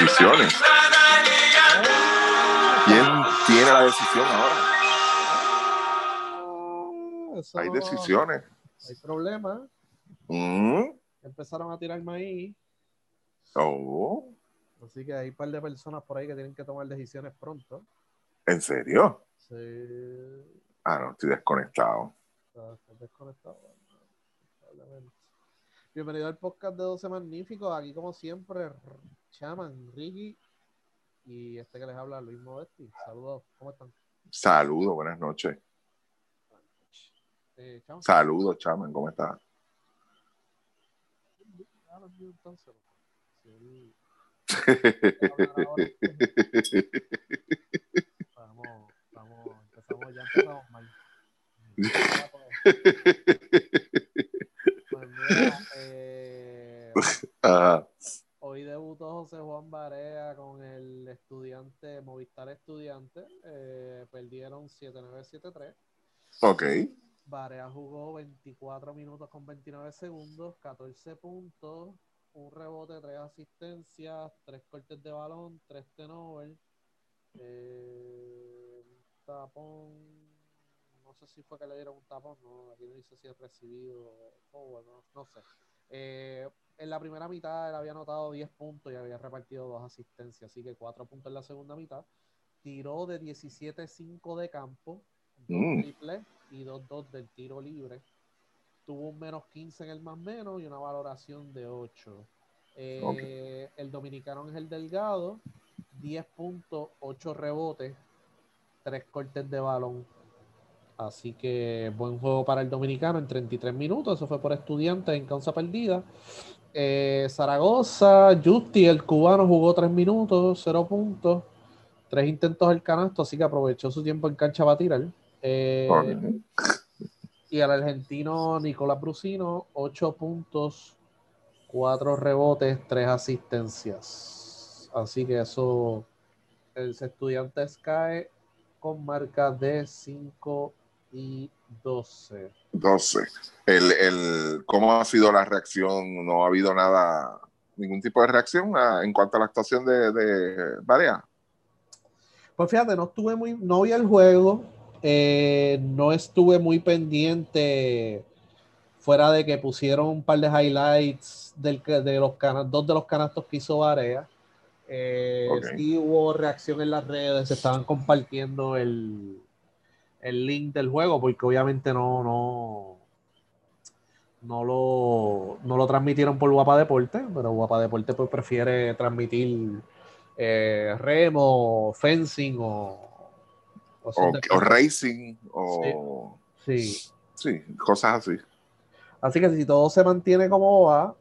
Decisiones. ¿Quién tiene la decisión ahora? Eso Hay decisiones. Hay problemas. Mm. Empezaron a tirar maíz. Oh, Así que hay un par de personas por ahí que tienen que tomar decisiones pronto. ¿en serio? Sí. Ah, no, estoy desconectado. Está desconectado. Bienvenido al podcast de 12 Magníficos. Aquí, como siempre, Chaman, Ricky y este que les habla, Luis Modesti. Saludos, ¿cómo están? Saludos, buenas noches. Eh, Chaman, Saludos, chaman, ¿cómo estás? entonces. Sí. Vamos, vamos, empezamos, ya empezamos mal. Pues mira, eh, Ajá. Debutó José Juan Barea con el estudiante, Movistar Estudiante. eh, perdieron 7-9-7-3. Ok. Barea jugó 24 minutos con 29 segundos, 14 puntos, un rebote, 3 asistencias, 3 cortes de balón, 3 turnovers, eh, tapón, no sé si fue que le dieron un tapón, no, aquí no dice si es recibido o bueno, no sé. Eh, en la primera mitad él había anotado 10 puntos y había repartido 2 asistencias, así que 4 puntos en la segunda mitad. Tiró de 17-5 de campo, 2 Mm. triples y 2-2 del tiro libre. Tuvo un menos 15 en el más menos y una valoración de 8. Eh, El dominicano Ángel Delgado, 10 puntos, 8 rebotes, 3 cortes de balón. Así que buen juego para el dominicano en 33 minutos. Eso fue por estudiantes en causa perdida. Eh, Zaragoza, Justi, el cubano, jugó 3 minutos, 0 puntos, 3 intentos al canasto, así que aprovechó su tiempo en cancha para tirar. Eh, y al argentino Nicolás Brusino, 8 puntos, 4 rebotes, 3 asistencias. Así que eso, el Estudiantes cae con marca de 5 y 12. 12. El, el, ¿Cómo ha sido la reacción? ¿No ha habido nada, ningún tipo de reacción a- en cuanto a la actuación de, de Barea? Pues fíjate, no estuve muy, no vi el juego, eh, no estuve muy pendiente fuera de que pusieron un par de highlights del, que- de los cana- dos de los canastos que hizo Barea. Eh, Ok. Sí hubo reacción en las redes, se estaban compartiendo el, el link del juego, porque obviamente no, no, no lo, no lo transmitieron por Guapa Deporte, pero Guapa Deporte pues prefiere transmitir eh, remo, fencing o, o O, racing, o Sí. sí, cosas así. Así que si todo se mantiene como va,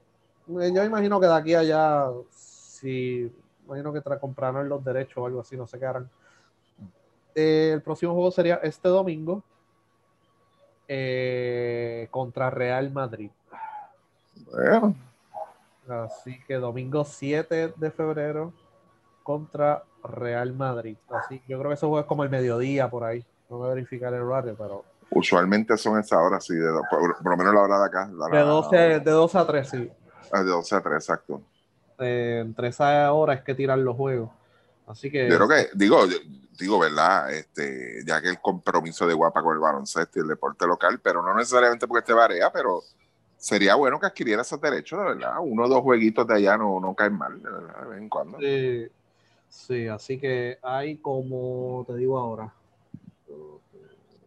eh, yo imagino que de aquí a allá, si imagino que tra- comprarán los derechos o algo así, no sé qué harán. Eh, el próximo juego sería este domingo eh, contra Real Madrid. Bueno, Así que domingo 7 de febrero contra Real Madrid. Así yo creo que ese juego es como el mediodía por ahí. No voy a verificar el horario, pero usualmente son esas horas, sí, de, por, por lo menos la hora de acá. la- de 12, de 12 a 3, sí. ah, de 12 a 3, exacto. Eh, entre esas horas es que tiran los juegos. Así que Yo creo que, digo, digo, ¿verdad? Este, ya que el compromiso de Guapa con el baloncesto y el deporte local, pero no necesariamente porque esté Barea, pero sería bueno que adquiriera esos derechos, de verdad. Uno o dos jueguitos de allá no, no caen mal, de verdad, de vez en cuando. Sí, sí, así que hay como, te digo ahora,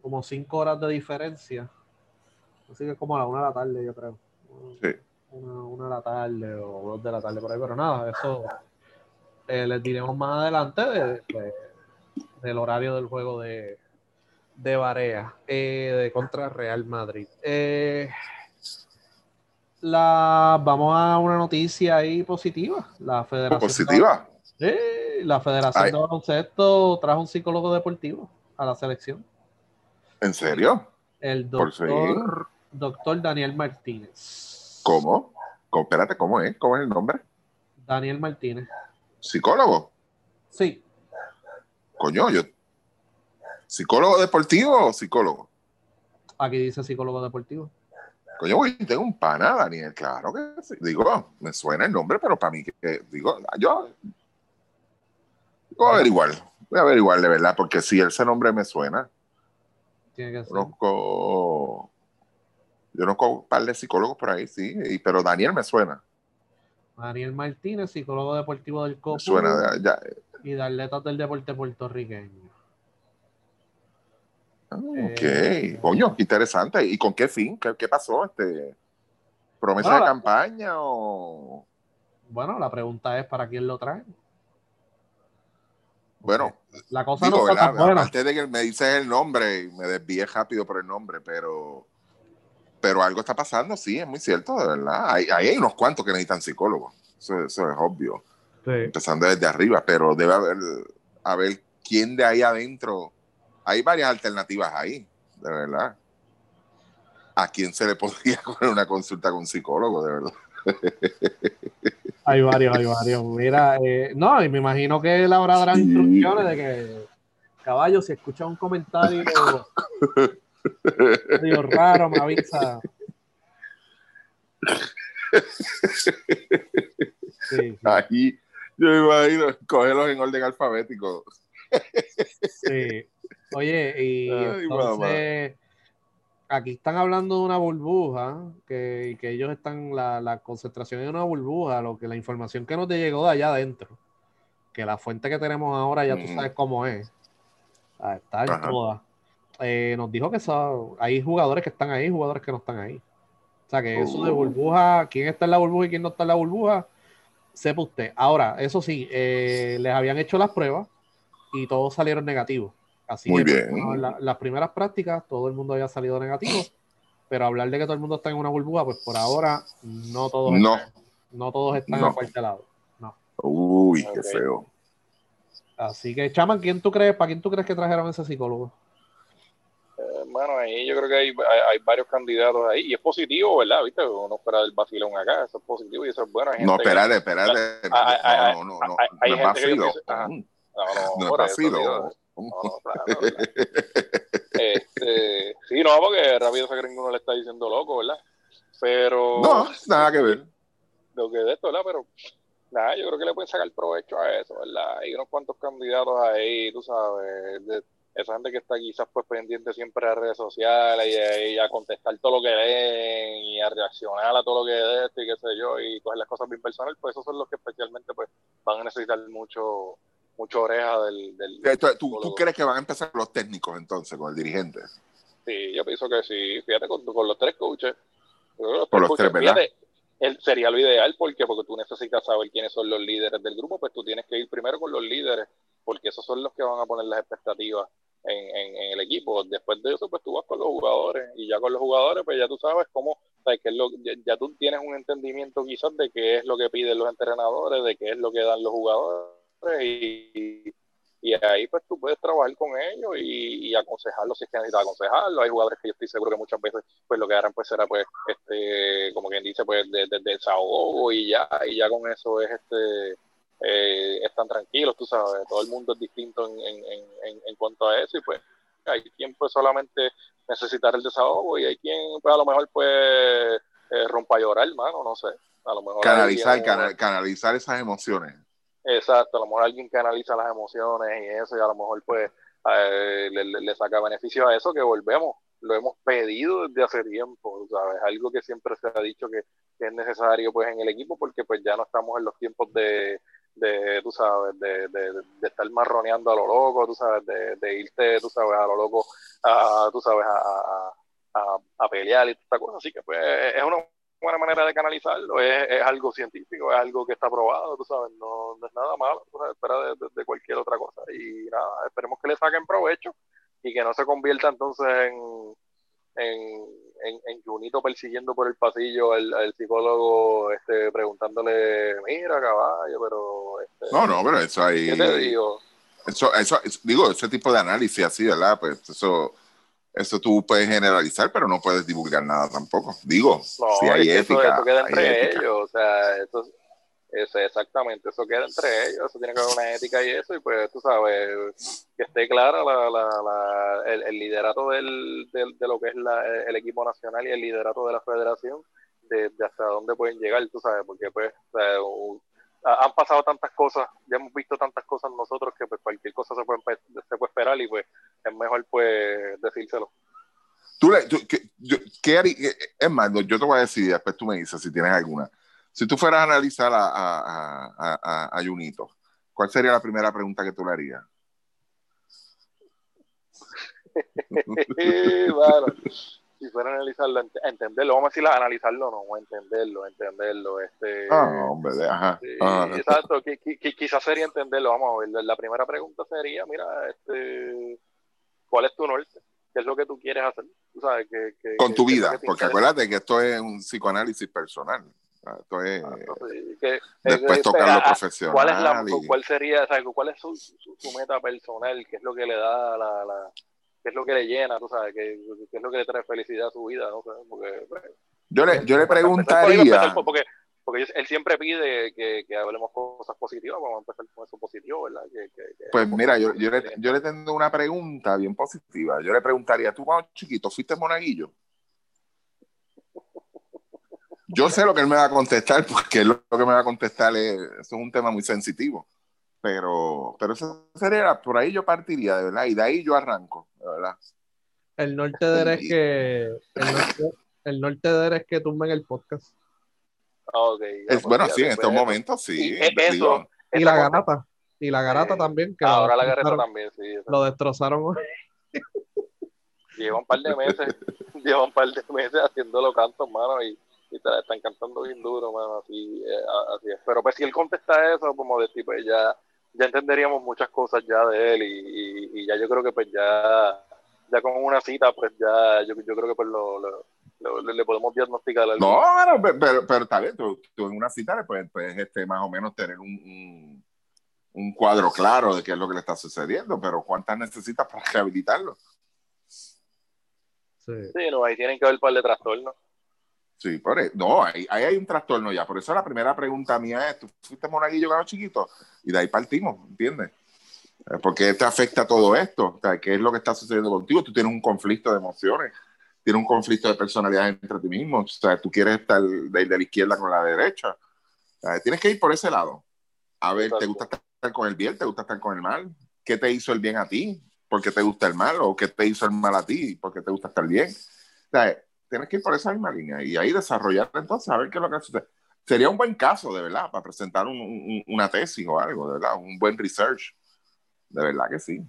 como cinco horas de diferencia. Así que como a la una de la tarde, yo creo. Sí. Una, una de la tarde o dos de la tarde por ahí, pero nada, eso eh, les diremos más adelante de- de- del horario del juego de, de Barea, eh, de contra Real Madrid. Eh, la, vamos a una noticia ahí positiva. La Federación Positiva. Sí, la Federación Ay. de Baloncesto trajo un psicólogo deportivo a la selección. ¿En serio? El doctor, doctor Daniel Martínez. ¿Cómo? ¿Cómo? Espérate, ¿cómo es? ¿Cómo es el nombre? Daniel Martínez. ¿Psicólogo? Sí, Coño, yo. ¿Psicólogo deportivo o psicólogo? aquí dice psicólogo deportivo. Coño, güey, tengo un pana, Daniel, claro que sí. Digo, me suena el nombre, pero para mí que, digo, yo, Voy a averiguar, voy a averiguar de verdad, porque si ese nombre me suena. Tiene que ser. Conozco, yo conozco un par de psicólogos por ahí, sí, y- pero Daniel me suena. Daniel Martínez, psicólogo deportivo del COPU suena, ya, y de atletas del deporte puertorriqueño. Ah, Ok, Eh, coño, qué interesante. ¿Y con qué fin? ¿Qué, qué pasó? Este, ¿Promesa Bueno, de la- campaña o...? Bueno, la pregunta es para quién lo trae. Bueno, La cosa digo, no está tan buena. Aparte de que me dices el nombre me desvié rápido por el nombre, pero, pero algo está pasando, sí, es muy cierto, de verdad. Hay, unos cuantos que necesitan psicólogos, eso, eso es obvio, Sí. empezando desde arriba, pero debe haber, haber quién de ahí adentro. Hay varias alternativas ahí, de verdad. ¿A quién se le podría poner una consulta con un psicólogo, de verdad? Hay varios, hay varios. Mira, eh, no, y me imagino que él habrá dado Sí. instrucciones de que, caballo, si escucha un comentario medio raro, me avisa. Sí, Ahí, yo me imagino, cogerlos en orden alfabético. sí. Oye, y Ay, entonces aquí están hablando de una burbuja, que, que ellos están, la, la concentración es una burbuja, lo que la información que nos llegó de allá adentro, que la fuente que tenemos ahora ya tú Ujú. sabes cómo es. Ah, Está en Ajá. Eh, nos dijo que hay jugadores que están ahí, jugadores que no están ahí. O sea que eso de Oh. burbuja, quién está en la burbuja y quién no está en la burbuja, sepa usted. Ahora, eso sí, eh, les habían hecho las pruebas y todos salieron negativos. Así Muy que bien. bueno, en la- las primeras prácticas todo el mundo había salido negativo, pero hablar de que todo el mundo está en una burbuja, pues por ahora no todos, No. están, no todos están No. acuartelados. No. Uy, qué feo. Así que, Chaman, ¿quién tú crees, para quién tú crees que trajeron ese psicólogo? Bueno, ahí yo creo que hay, hay, hay varios candidatos ahí y es positivo, ¿verdad? ¿Viste? Uno espera del vacilón acá, eso es positivo y eso es bueno. Hay No, gente que- espérate, espérate. No, Hay- no, no, no, hay- no es gente vacilo. No, no, No es vacilo. no. Este, sí, no, porque rápido se creen que uno le está diciendo loco, ¿verdad? Pero No, nada que ver. lo que de esto, ¿verdad? Pero nada, yo creo que le pueden sacar provecho a eso, ¿verdad? Hay unos cuantos candidatos ahí, tú sabes, de esa gente que está quizás pues pendiente siempre de redes sociales y, a- y a contestar todo lo que leen y a reaccionar a todo lo que de esto y qué sé yo y coger las cosas bien personal, pues esos son los que especialmente pues van a necesitar mucho mucho oreja del, del ¿Tú. ¿Tú crees que van a empezar con los técnicos entonces, con el dirigente? Sí, yo pienso que sí. Fíjate con, con los tres coaches. Con los tres, ¿verdad? fíjate, sería lo ideal porque porque tú necesitas saber quiénes son los líderes del grupo, pues tú tienes que ir primero con los líderes, porque esos son los que van a poner las expectativas en, en- en el equipo. Después de eso, pues tú vas con los jugadores y ya con los jugadores, pues ya tú sabes cómo, sabes qué es lo, ya, ya tú tienes un entendimiento quizás de qué es lo que piden los entrenadores, de qué es lo que dan los jugadores y ahí pues tú puedes trabajar con ellos y, y aconsejarlos si es que necesitas aconsejarlos. Hay jugadores que yo estoy seguro que muchas veces pues lo que harán pues será pues este como quien dice pues de, de- desahogo y ya y ya con eso es este eh, están tranquilos, tú sabes, todo el mundo es distinto en, en, en, en cuanto a eso y pues hay quien pues solamente necesitar el desahogo y hay quien pues a lo mejor pues eh, rompa llorar, hermano, no sé. A lo mejor Canalizar, canalizar esas emociones. Exacto, a lo mejor alguien que analiza las emociones y eso, y a lo mejor pues eh, le, le- saca beneficio a eso, que volvemos, lo hemos pedido desde hace tiempo, ¿sabes? Algo que siempre se ha dicho que, es necesario pues en el equipo, porque pues ya no estamos en los tiempos de, de tú sabes, de, de, de estar marroneando a lo loco, tú sabes, de, de irte, tú sabes, a lo loco, a, tú sabes, a, a, a, pelear y toda cosa, así que pues es una buena manera de canalizarlo, es, es algo científico, es algo que está probado, tú sabes, no, no es nada malo, tú sabes, espera de, de- de cualquier otra cosa. Y nada, esperemos que le saquen provecho y que no se convierta entonces en, en, en, en Junito persiguiendo por el pasillo al, al psicólogo este, preguntándole, mira caballo, pero este, No, no, pero eso ahí. ¿qué te digo? Eso, eso, es- digo, ese tipo de análisis así, ¿verdad? Pues eso, eso tú puedes generalizar, pero no puedes divulgar nada tampoco. Digo, No, si hay es que eso, ética. eso queda entre ética. ellos, o sea, eso, eso exactamente, eso queda entre ellos, eso tiene que haber una ética y eso, y pues tú sabes, que esté clara la, la, la- el, el liderato del, del- de lo que es la- el equipo nacional y el liderato de la federación, de, de hasta dónde pueden llegar, tú sabes, porque pues o sea, un- han pasado tantas cosas, ya hemos visto tantas cosas nosotros que pues cualquier cosa se puede, se puede esperar y pues es mejor pues decírselo. Tú, le, ¿qué, harías? Es más, yo te voy a decir, después tú me dices si tienes alguna. Si tú fueras a analizar a, a, a, a Junito, ¿cuál sería la primera pregunta que tú le harías? bueno, si fuera a analizarlo, entenderlo, vamos a decir analizarlo, no, entenderlo, entenderlo. Este, ah, hombre, ajá. Exacto, quizás sería entenderlo, vamos a ver. La primera pregunta sería, mira, este, ¿cuál es tu norte? ¿Qué es lo que tú quieres hacer? sabes, que, Con tu vida, porque acuérdate que esto es un psicoanálisis personal. Esto es, después tocar lo profesional. ¿Cuál, es la, cuál sería, cuál es su, su, meta personal? ¿Qué es lo que le da la, la qué es lo que le llena, tú sabes, qué, qué, es lo que le trae felicidad a su vida, no porque... Pues, yo le, yo le preguntaría... Porque, porque él siempre pide que, que, hablemos cosas positivas, vamos a empezar con eso positivo, ¿verdad? Que, pues mira, yo, yo, le, yo le tengo una pregunta bien positiva. Yo le preguntaría, tú cuando chiquito, ¿fuiste monaguillo? Yo sé lo que él me va a contestar, porque lo que me va a contestar es, eso es un tema muy sensitivo. Pero, pero eso sería, por ahí yo partiría, de verdad, y de ahí yo arranco, de verdad. El norte de eres que, el norte, de eres que tumben el podcast. Okay, es, bueno, sí, en estos momentos sí. Y, y la garata. Y la garata también. Que ahora la garata también, sí. Lo destrozaron. lleva un par de meses, lleva un par de meses haciéndolo cantos, mano, y, y te la están cantando bien duro, mano, así, eh, así es. Pero pues si él contesta eso, como de tipo, ya ya entenderíamos muchas cosas ya de él y, y, ya yo creo que pues ya, ya con una cita pues ya yo, yo creo que pues lo, lo, le podemos diagnosticar algo. No, pero, pero, pero está bien, tú, en una cita le puedes, este, más o menos tener un, un, cuadro claro de qué es lo que le está sucediendo, pero ¿cuántas necesitas para rehabilitarlo? Sí. sí, no, ahí tienen que ver un par de trastornos. Sí, por eso. No, ahí, hay un trastorno ya. Por eso la primera pregunta mía es, ¿tú fuiste monaguillo cuando chiquito? Y de ahí partimos, ¿entiendes? Eh, porque te afecta todo esto. O sea, ¿qué es lo que está sucediendo contigo? Tú tienes un conflicto de emociones, tienes un conflicto de personalidad entre ti mismo. O sea, tú quieres estar de, de la izquierda con la derecha. O sea, tienes que ir por ese lado. A ver, ¿te gusta estar con el bien? ¿Te gusta estar con el mal? ¿Qué te hizo el bien a ti? ¿Por qué te gusta el mal? ¿O qué te hizo el mal a ti? ¿Por qué te gusta estar bien? O sea, tienes que ir por esa misma línea y ahí desarrollar entonces a ver qué es lo que sucede. Sería un buen caso, de verdad, para presentar una tesis o algo, de verdad, un buen research. De verdad que sí.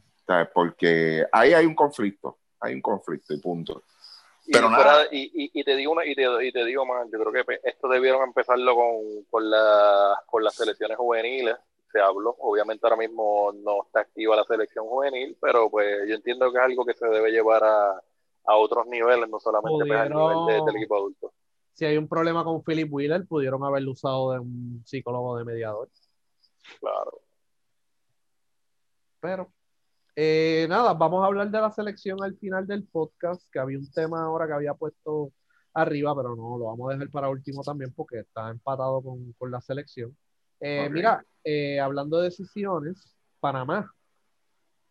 porque ahí hay un conflicto, hay un conflicto y punto. Pero y, nada. Y, te digo una, y, te, digo más, yo creo que pues, esto debieron empezarlo con, con, la, con las selecciones juveniles. Se habló, obviamente ahora mismo no está activa la selección juvenil, pero pues yo entiendo que es algo que se debe llevar a, a otros niveles, no solamente pues, al nivel del equipo adulto. Si hay un problema con Philip Wheeler, pudieron haberlo usado de un psicólogo de mediador. Claro. Pero, eh, nada, vamos a hablar de la selección al final del podcast, que había un tema ahora que había puesto arriba, pero no, lo vamos a dejar para último también porque está empatado con, la selección. Eh, mira, eh, hablando de decisiones, Panamá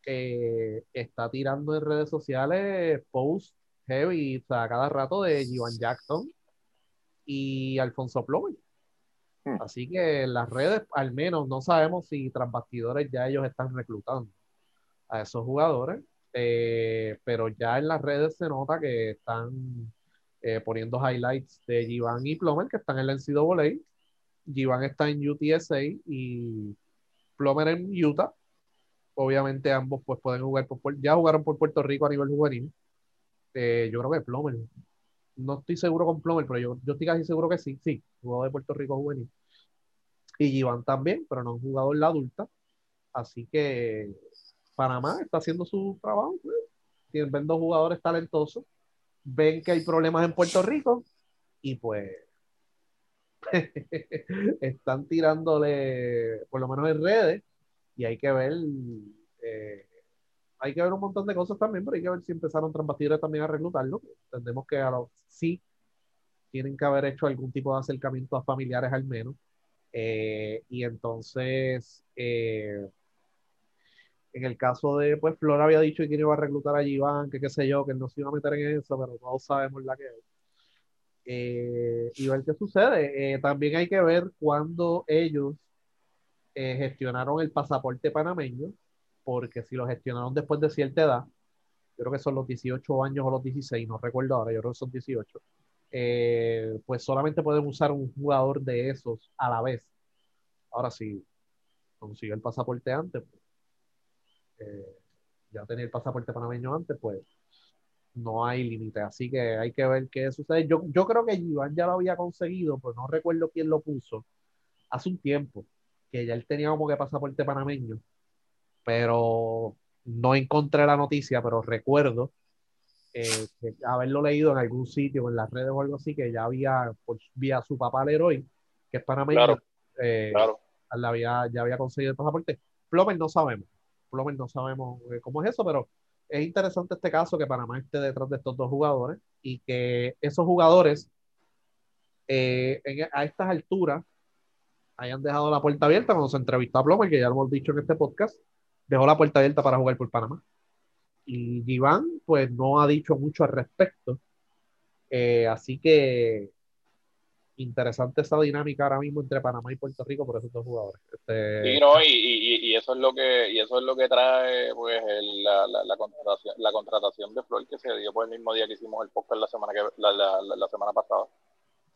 está tirando en redes sociales posts heavy, o sea, cada rato de Jivan Jackson y Alfonso Plomer. Hmm. Así que en las redes, al menos, no sabemos si tras bastidores ya ellos están reclutando a esos jugadores, eh, pero ya en las redes se nota que están eh, poniendo highlights de Jivan y Plomer que están en la NCAA. Jivan está en UTSA y Plomer en Utah obviamente ambos pues pueden jugar por, ya jugaron por Puerto Rico a nivel juvenil. Eh, yo creo que Plomer. No estoy seguro con Plomer, pero yo, yo estoy casi seguro que sí, sí, jugó de Puerto Rico juvenil. Y Iván también, pero no han jugado en la adulta. Así que Panamá está haciendo su trabajo. Pues. Tienen dos jugadores talentosos. Ven que hay problemas en Puerto Rico y pues están tirándole, por lo menos en redes, y hay que ver, eh, hay que ver un montón de cosas también, pero hay que ver si empezaron Transbastidores también a reclutarlo. Entendemos que a los, sí tienen que haber hecho algún tipo de acercamiento a familiares al menos. Eh, y entonces, eh, en el caso de, pues, Flor había dicho que iba a reclutar a Iván, que qué sé yo, que no se iba a meter en eso, pero todos sabemos la que es. y ver qué sucede. también hay que ver cuando ellos eh, gestionaron el pasaporte panameño, porque si lo gestionaron después de cierta edad, creo que son los 18 años o los 16, no recuerdo ahora, yo creo que son 18, eh, pues solamente pueden usar un jugador de esos a la vez. Ahora, si consiguió el pasaporte antes, pues, eh, ya tenía el pasaporte panameño antes, pues no hay límite. Así que hay que ver qué sucede. Yo, yo creo que Iván ya lo había conseguido, pero no recuerdo quién lo puso hace un tiempo, que ya él tenía como que pasaporte panameño, pero no encontré la noticia, pero recuerdo eh, haberlo leído en algún sitio, en las redes o algo así, que ya había, por vía su papá Leroy, que es panameño, claro, eh, claro. Había, ya había conseguido el pasaporte. Plomer no sabemos, Plomer no sabemos eh, cómo es eso, pero es interesante este caso que Panamá esté detrás de estos dos jugadores y que esos jugadores a estas alturas hayan dejado la puerta abierta cuando se entrevistó a Plomer, que ya lo hemos dicho en este podcast, dejó la puerta abierta para jugar por Panamá. Y Iván, pues no ha dicho mucho al respecto. Eh, así que interesante esa dinámica ahora mismo entre Panamá y Puerto Rico por esos dos jugadores. Este... Sí, no, y, y, y, eso es lo que y eso es lo que trae pues la, la, la, contratación la contratación de Flor que se dio por el mismo día que hicimos el podcast la semana que la, la semana pasada.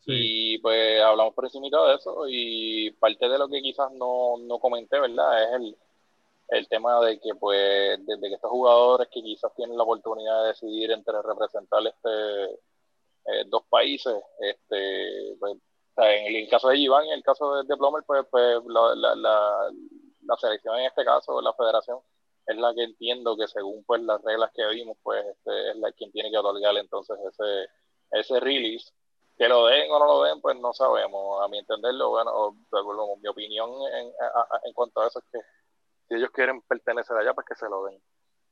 Y pues hablamos por encima de eso y parte de lo que quizás no, no comenté, ¿verdad? Es el, el tema de que pues desde que estos jugadores que quizás tienen la oportunidad de decidir entre representar este eh, dos países este pues, en el, caso de Iván y en el caso de, de Plomer pues, pues la, la, la, selección en este caso la federación es la que entiendo que según pues las reglas que vimos pues este, es la quien tiene que otorgar entonces ese ese release que lo den o no lo den pues no sabemos a mi entenderlo bueno mi opinión en, en cuanto a eso es que si ellos quieren pertenecer allá, pues que se lo den.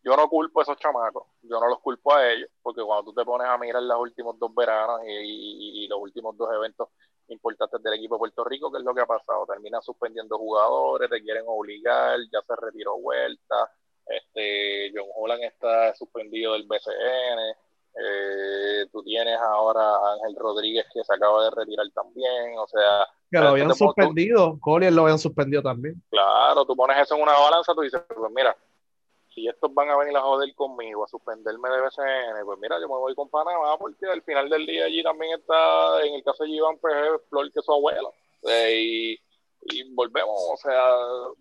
Yo no culpo a esos chamacos, yo no los culpo a ellos, porque cuando tú te pones a mirar los últimos dos veranos y, los últimos dos eventos importantes del equipo de Puerto Rico, ¿qué es lo que ha pasado? Terminan suspendiendo jugadores, te quieren obligar, ya se retiró vuelta, este, John Holland está suspendido del BCN, eh, tú tienes ahora a Ángel Rodríguez que se acaba de retirar también, o sea... Que lo habían suspendido, Collier lo habían suspendido también. Claro, tú pones eso en una balanza, tú dices, pues mira, si estos van a venir a joder conmigo, a suspenderme de BCN, pues mira, yo me voy con Panamá, porque al final del día allí también está, en el caso de Iván, pues Flor que su abuelo. Eh, y y volvemos, o sea,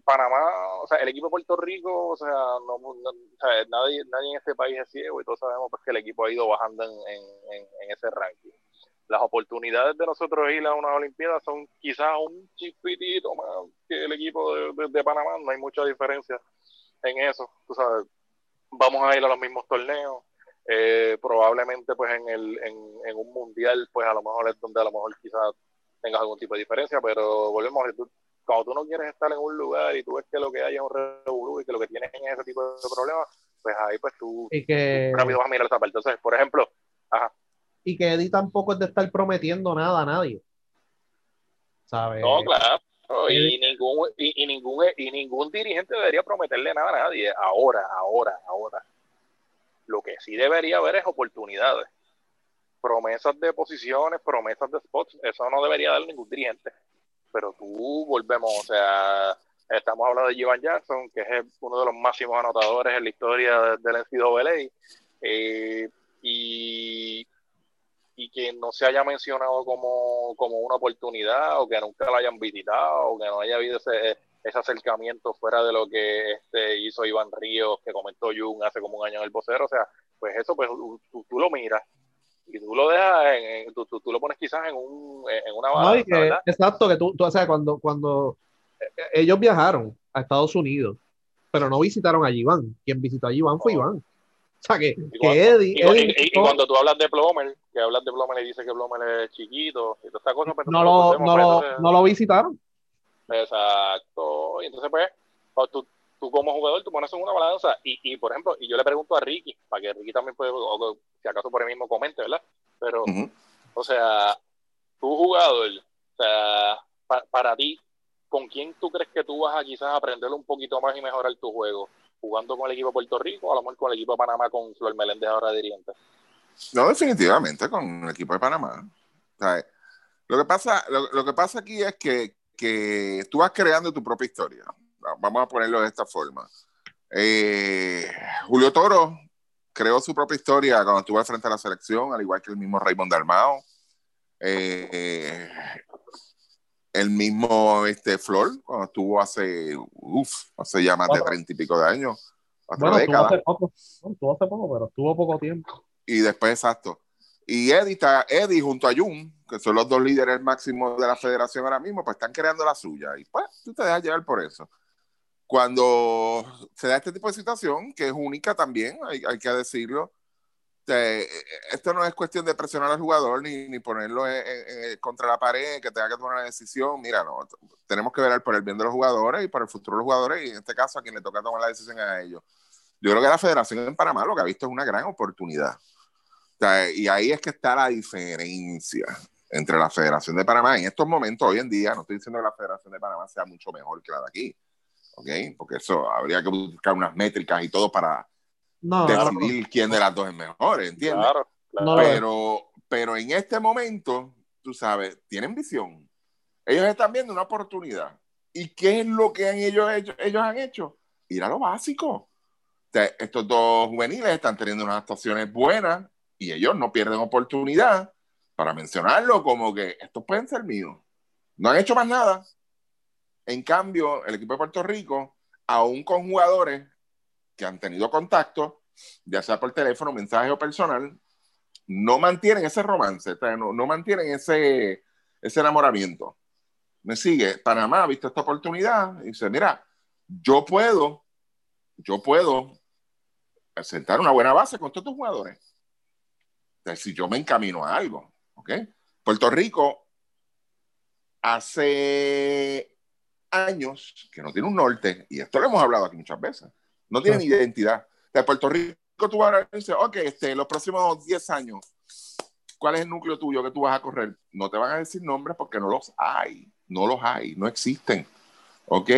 Panamá, o sea, el equipo de Puerto Rico, o sea, no, o sea, nadie, nadie en este país es ciego y todos sabemos pues, que el equipo ha ido bajando en, en, en, ese ranking. Las oportunidades de nosotros ir a unas Olimpiadas son quizás un chispitito más que el equipo de, de, Panamá, no hay mucha diferencia en eso, tú sabes, vamos a ir a los mismos torneos, eh, probablemente pues en, el, en, en un mundial pues a lo mejor es donde a lo mejor quizás tengas algún tipo de diferencia, pero volvemos, tú, cuando tú no quieres estar en un lugar y tú ves que lo que hay es un revolú y que lo que tienes es ese tipo de problemas, pues ahí pues tú, rápido vas a mirar esa parte. Entonces, por ejemplo, ajá. Y que Eddie tampoco es de estar prometiendo nada a nadie. ¿Sabes? No, claro. Y ningún, y, y, ningún, y ningún dirigente debería prometerle nada a nadie. Ahora, ahora, ahora. Lo que sí debería haber es oportunidades promesas de posiciones, promesas de spots, eso no debería dar ningún dirigente. Pero tú volvemos, o sea, estamos hablando de Jivan Jackson, que es uno de los máximos anotadores en la historia del NCAA, eh, y, y que no se haya mencionado como, como una oportunidad, o que nunca lo hayan visitado, o que no haya habido ese, acercamiento fuera de lo que este hizo Iván Ríos, que comentó Jung hace como un año en el vocero, o sea, pues eso, pues tú lo miras y tú lo dejas, en, tú, tú, lo pones quizás en, un, en una balanza, Exacto, que tú, tú o sea, cuando, cuando eh, eh, ellos viajaron a Estados Unidos, pero no visitaron a Iván. Quien visitó a Iván fue Iván. O sea, que, y cuando, Eddie, y, cuando tú hablas de Plomer, que hablas de Plomer y dices que Plomer es chiquito, y toda esta cosa, pues, no, lo, no, lo, no lo visitaron. Exacto. Y entonces, pues, tú, tú como jugador, tú pones en una balanza y, y, por ejemplo, y yo le pregunto a Ricky, para que Ricky también puede, o si acaso por el mismo comente, ¿verdad? Pero, o sea, tu jugador, o sea, para ti, ¿con quién tú crees que tú vas a quizás aprender un poquito más y mejorar tu juego? ¿Jugando con el equipo de Puerto Rico o a lo mejor con el equipo de Panamá con Flor Meléndez ahora dirigente? No, definitivamente con el equipo de Panamá. O sea, lo que pasa, lo, lo, que pasa aquí es que que tú vas creando tu propia historia. Vamos a ponerlo de esta forma. Eh, Julio Toro creó su propia historia cuando estuvo al frente de la selección, al igual que el mismo Raymond Dalmao. Eh, el mismo este, Flor, cuando estuvo hace, uf, hace ya más de treinta y pico de años. Bueno, estuvo hace, poco, hace poco, pero estuvo poco tiempo. Y después, exacto. Y Eddie, Eddie junto a Jun, que son los dos líderes máximos de la federación ahora mismo, pues están creando la suya. Y pues tú te dejas llevar por eso. Cuando se da este tipo de situación, que es única también, hay, hay que decirlo, esto no es cuestión de presionar al jugador ni, ni ponerlo contra la pared, que tenga que tomar una decisión. Mira, no, tenemos que ver por el bien de los jugadores y por el futuro de los jugadores, y en este caso a quien le toca tomar la decisión a ellos. Yo creo que la federación en Panamá lo que ha visto es una gran oportunidad y ahí es que está la diferencia entre la Federación de Panamá en estos momentos, hoy en día, no estoy diciendo que la Federación de Panamá sea mucho mejor que la de aquí, ¿ok? Porque eso habría que buscar unas métricas y todo para decidir quién de las dos es mejor, ¿entiendes? Pero, pero en este momento, tú sabes, tienen visión. Ellos están viendo una oportunidad. ¿Y qué es lo que han ellos, ellos, ellos han hecho? Ir a lo básico. estos dos juveniles están teniendo unas actuaciones buenas, y ellos no pierden oportunidad para mencionarlo como que estos pueden ser míos. No han hecho más nada. En cambio, el equipo de Puerto Rico, aún con jugadores que han tenido contacto, ya sea por teléfono, mensaje o personal, no mantienen ese romance, no, no mantienen ese, ese enamoramiento. Me sigue, Panamá ha visto esta oportunidad y dice, mira, yo puedo, yo puedo sentar una buena base con todos estos jugadores si yo me encamino a algo, ¿ok? Puerto Rico hace años que no tiene un norte, y esto lo hemos hablado aquí muchas veces, no tiene ni identidad. De Puerto Rico tú vas a decir, ok, este, los próximos 10 años, ¿cuál es el núcleo tuyo que tú vas a correr? No te van a decir nombres porque no los hay, no los hay, no existen, ¿ok?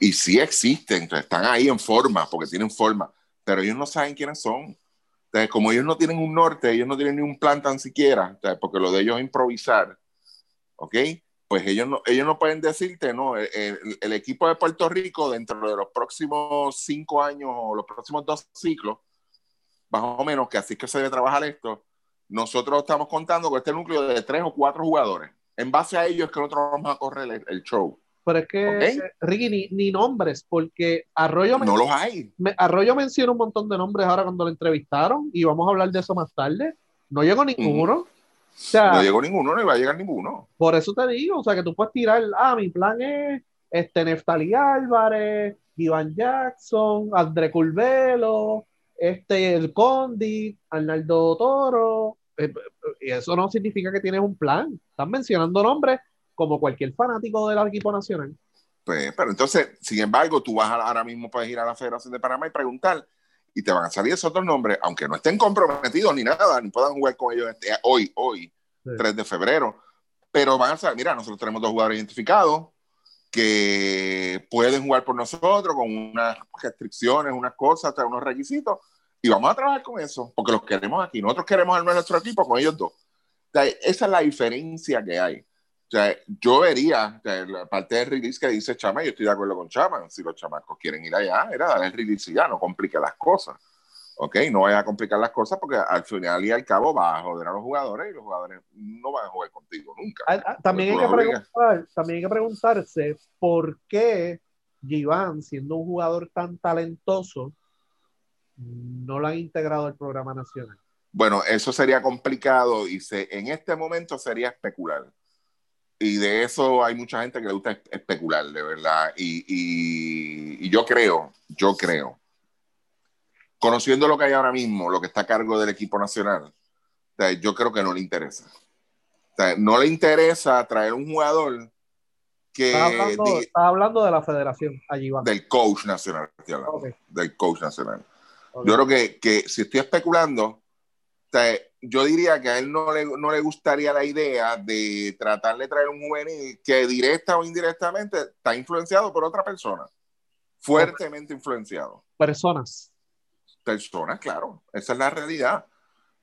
Y sí existen, entonces están ahí en forma, porque tienen forma, pero ellos no saben quiénes son entonces, como ellos no tienen un norte, ellos no tienen ni un plan tan siquiera, porque lo de ellos es improvisar, ¿ok? Pues ellos no, ellos no pueden decirte, no, el, equipo de Puerto Rico dentro de los próximos cinco años o los próximos dos ciclos, más o menos, que así que se debe trabajar esto, nosotros estamos contando con este núcleo de tres o cuatro jugadores. En base a ellos es que nosotros vamos a correr el show. Pero es que, Ricky, ni, nombres, porque Arroyo, no los hay. Arroyo menciona un montón de nombres ahora cuando lo entrevistaron y vamos a hablar de eso más tarde. No llegó ninguno. No llegó ninguno, no iba a llegar ninguno. Por eso te digo, o sea, que tú puedes tirar, ah, mi plan es este Neftali Álvarez, Iván Jackson, André Curvelo, este, el Condi, Arnaldo Toro, eh, y eso no significa que tienes un plan. Están mencionando nombres como cualquier fanático del equipo nacional. Pues, pero entonces, sin embargo, tú vas ahora mismo, puedes ir a la Federación de Panamá y preguntar, y te van a salir esos otros nombres, aunque no estén comprometidos ni nada, ni puedan jugar con ellos este, hoy, hoy, 3 de febrero. Pero van a saber, mira, nosotros tenemos dos jugadores identificados que pueden jugar por nosotros con unas restricciones, unas cosas, unos requisitos, y vamos a trabajar con eso, porque los queremos aquí. Nosotros queremos armar nuestro equipo con ellos dos. esa es la diferencia que hay. O sea, yo vería la parte del release que dice Chama, yo estoy de acuerdo con Chama, si los chamacos quieren ir allá, era dar el release y ya, no complique las cosas. ¿Ok? No vaya a complicar las cosas porque al final y al cabo vas a joder a los jugadores y los jugadores no van a jugar contigo nunca. Ah, ah, también, hay que preguntar, también hay que preguntarse por qué Giván, siendo un jugador tan talentoso, no lo han integrado al programa nacional. Bueno, eso sería complicado y se, en este momento sería especular y de eso hay mucha gente que le gusta especular, de verdad. Y, yo creo, yo creo, conociendo lo que hay ahora mismo, lo que está a cargo del equipo nacional, yo creo que no le interesa. no le interesa traer un jugador que... Estás hablando, de la federación, allí va. Del coach nacional, del coach nacional. Yo creo que, que si estoy especulando, yo diría que a él no le, no le gustaría la idea de tratar de traer un juvenil que directa o indirectamente está influenciado por otra persona, fuertemente influenciado. Personas. Personas, claro, esa es la realidad.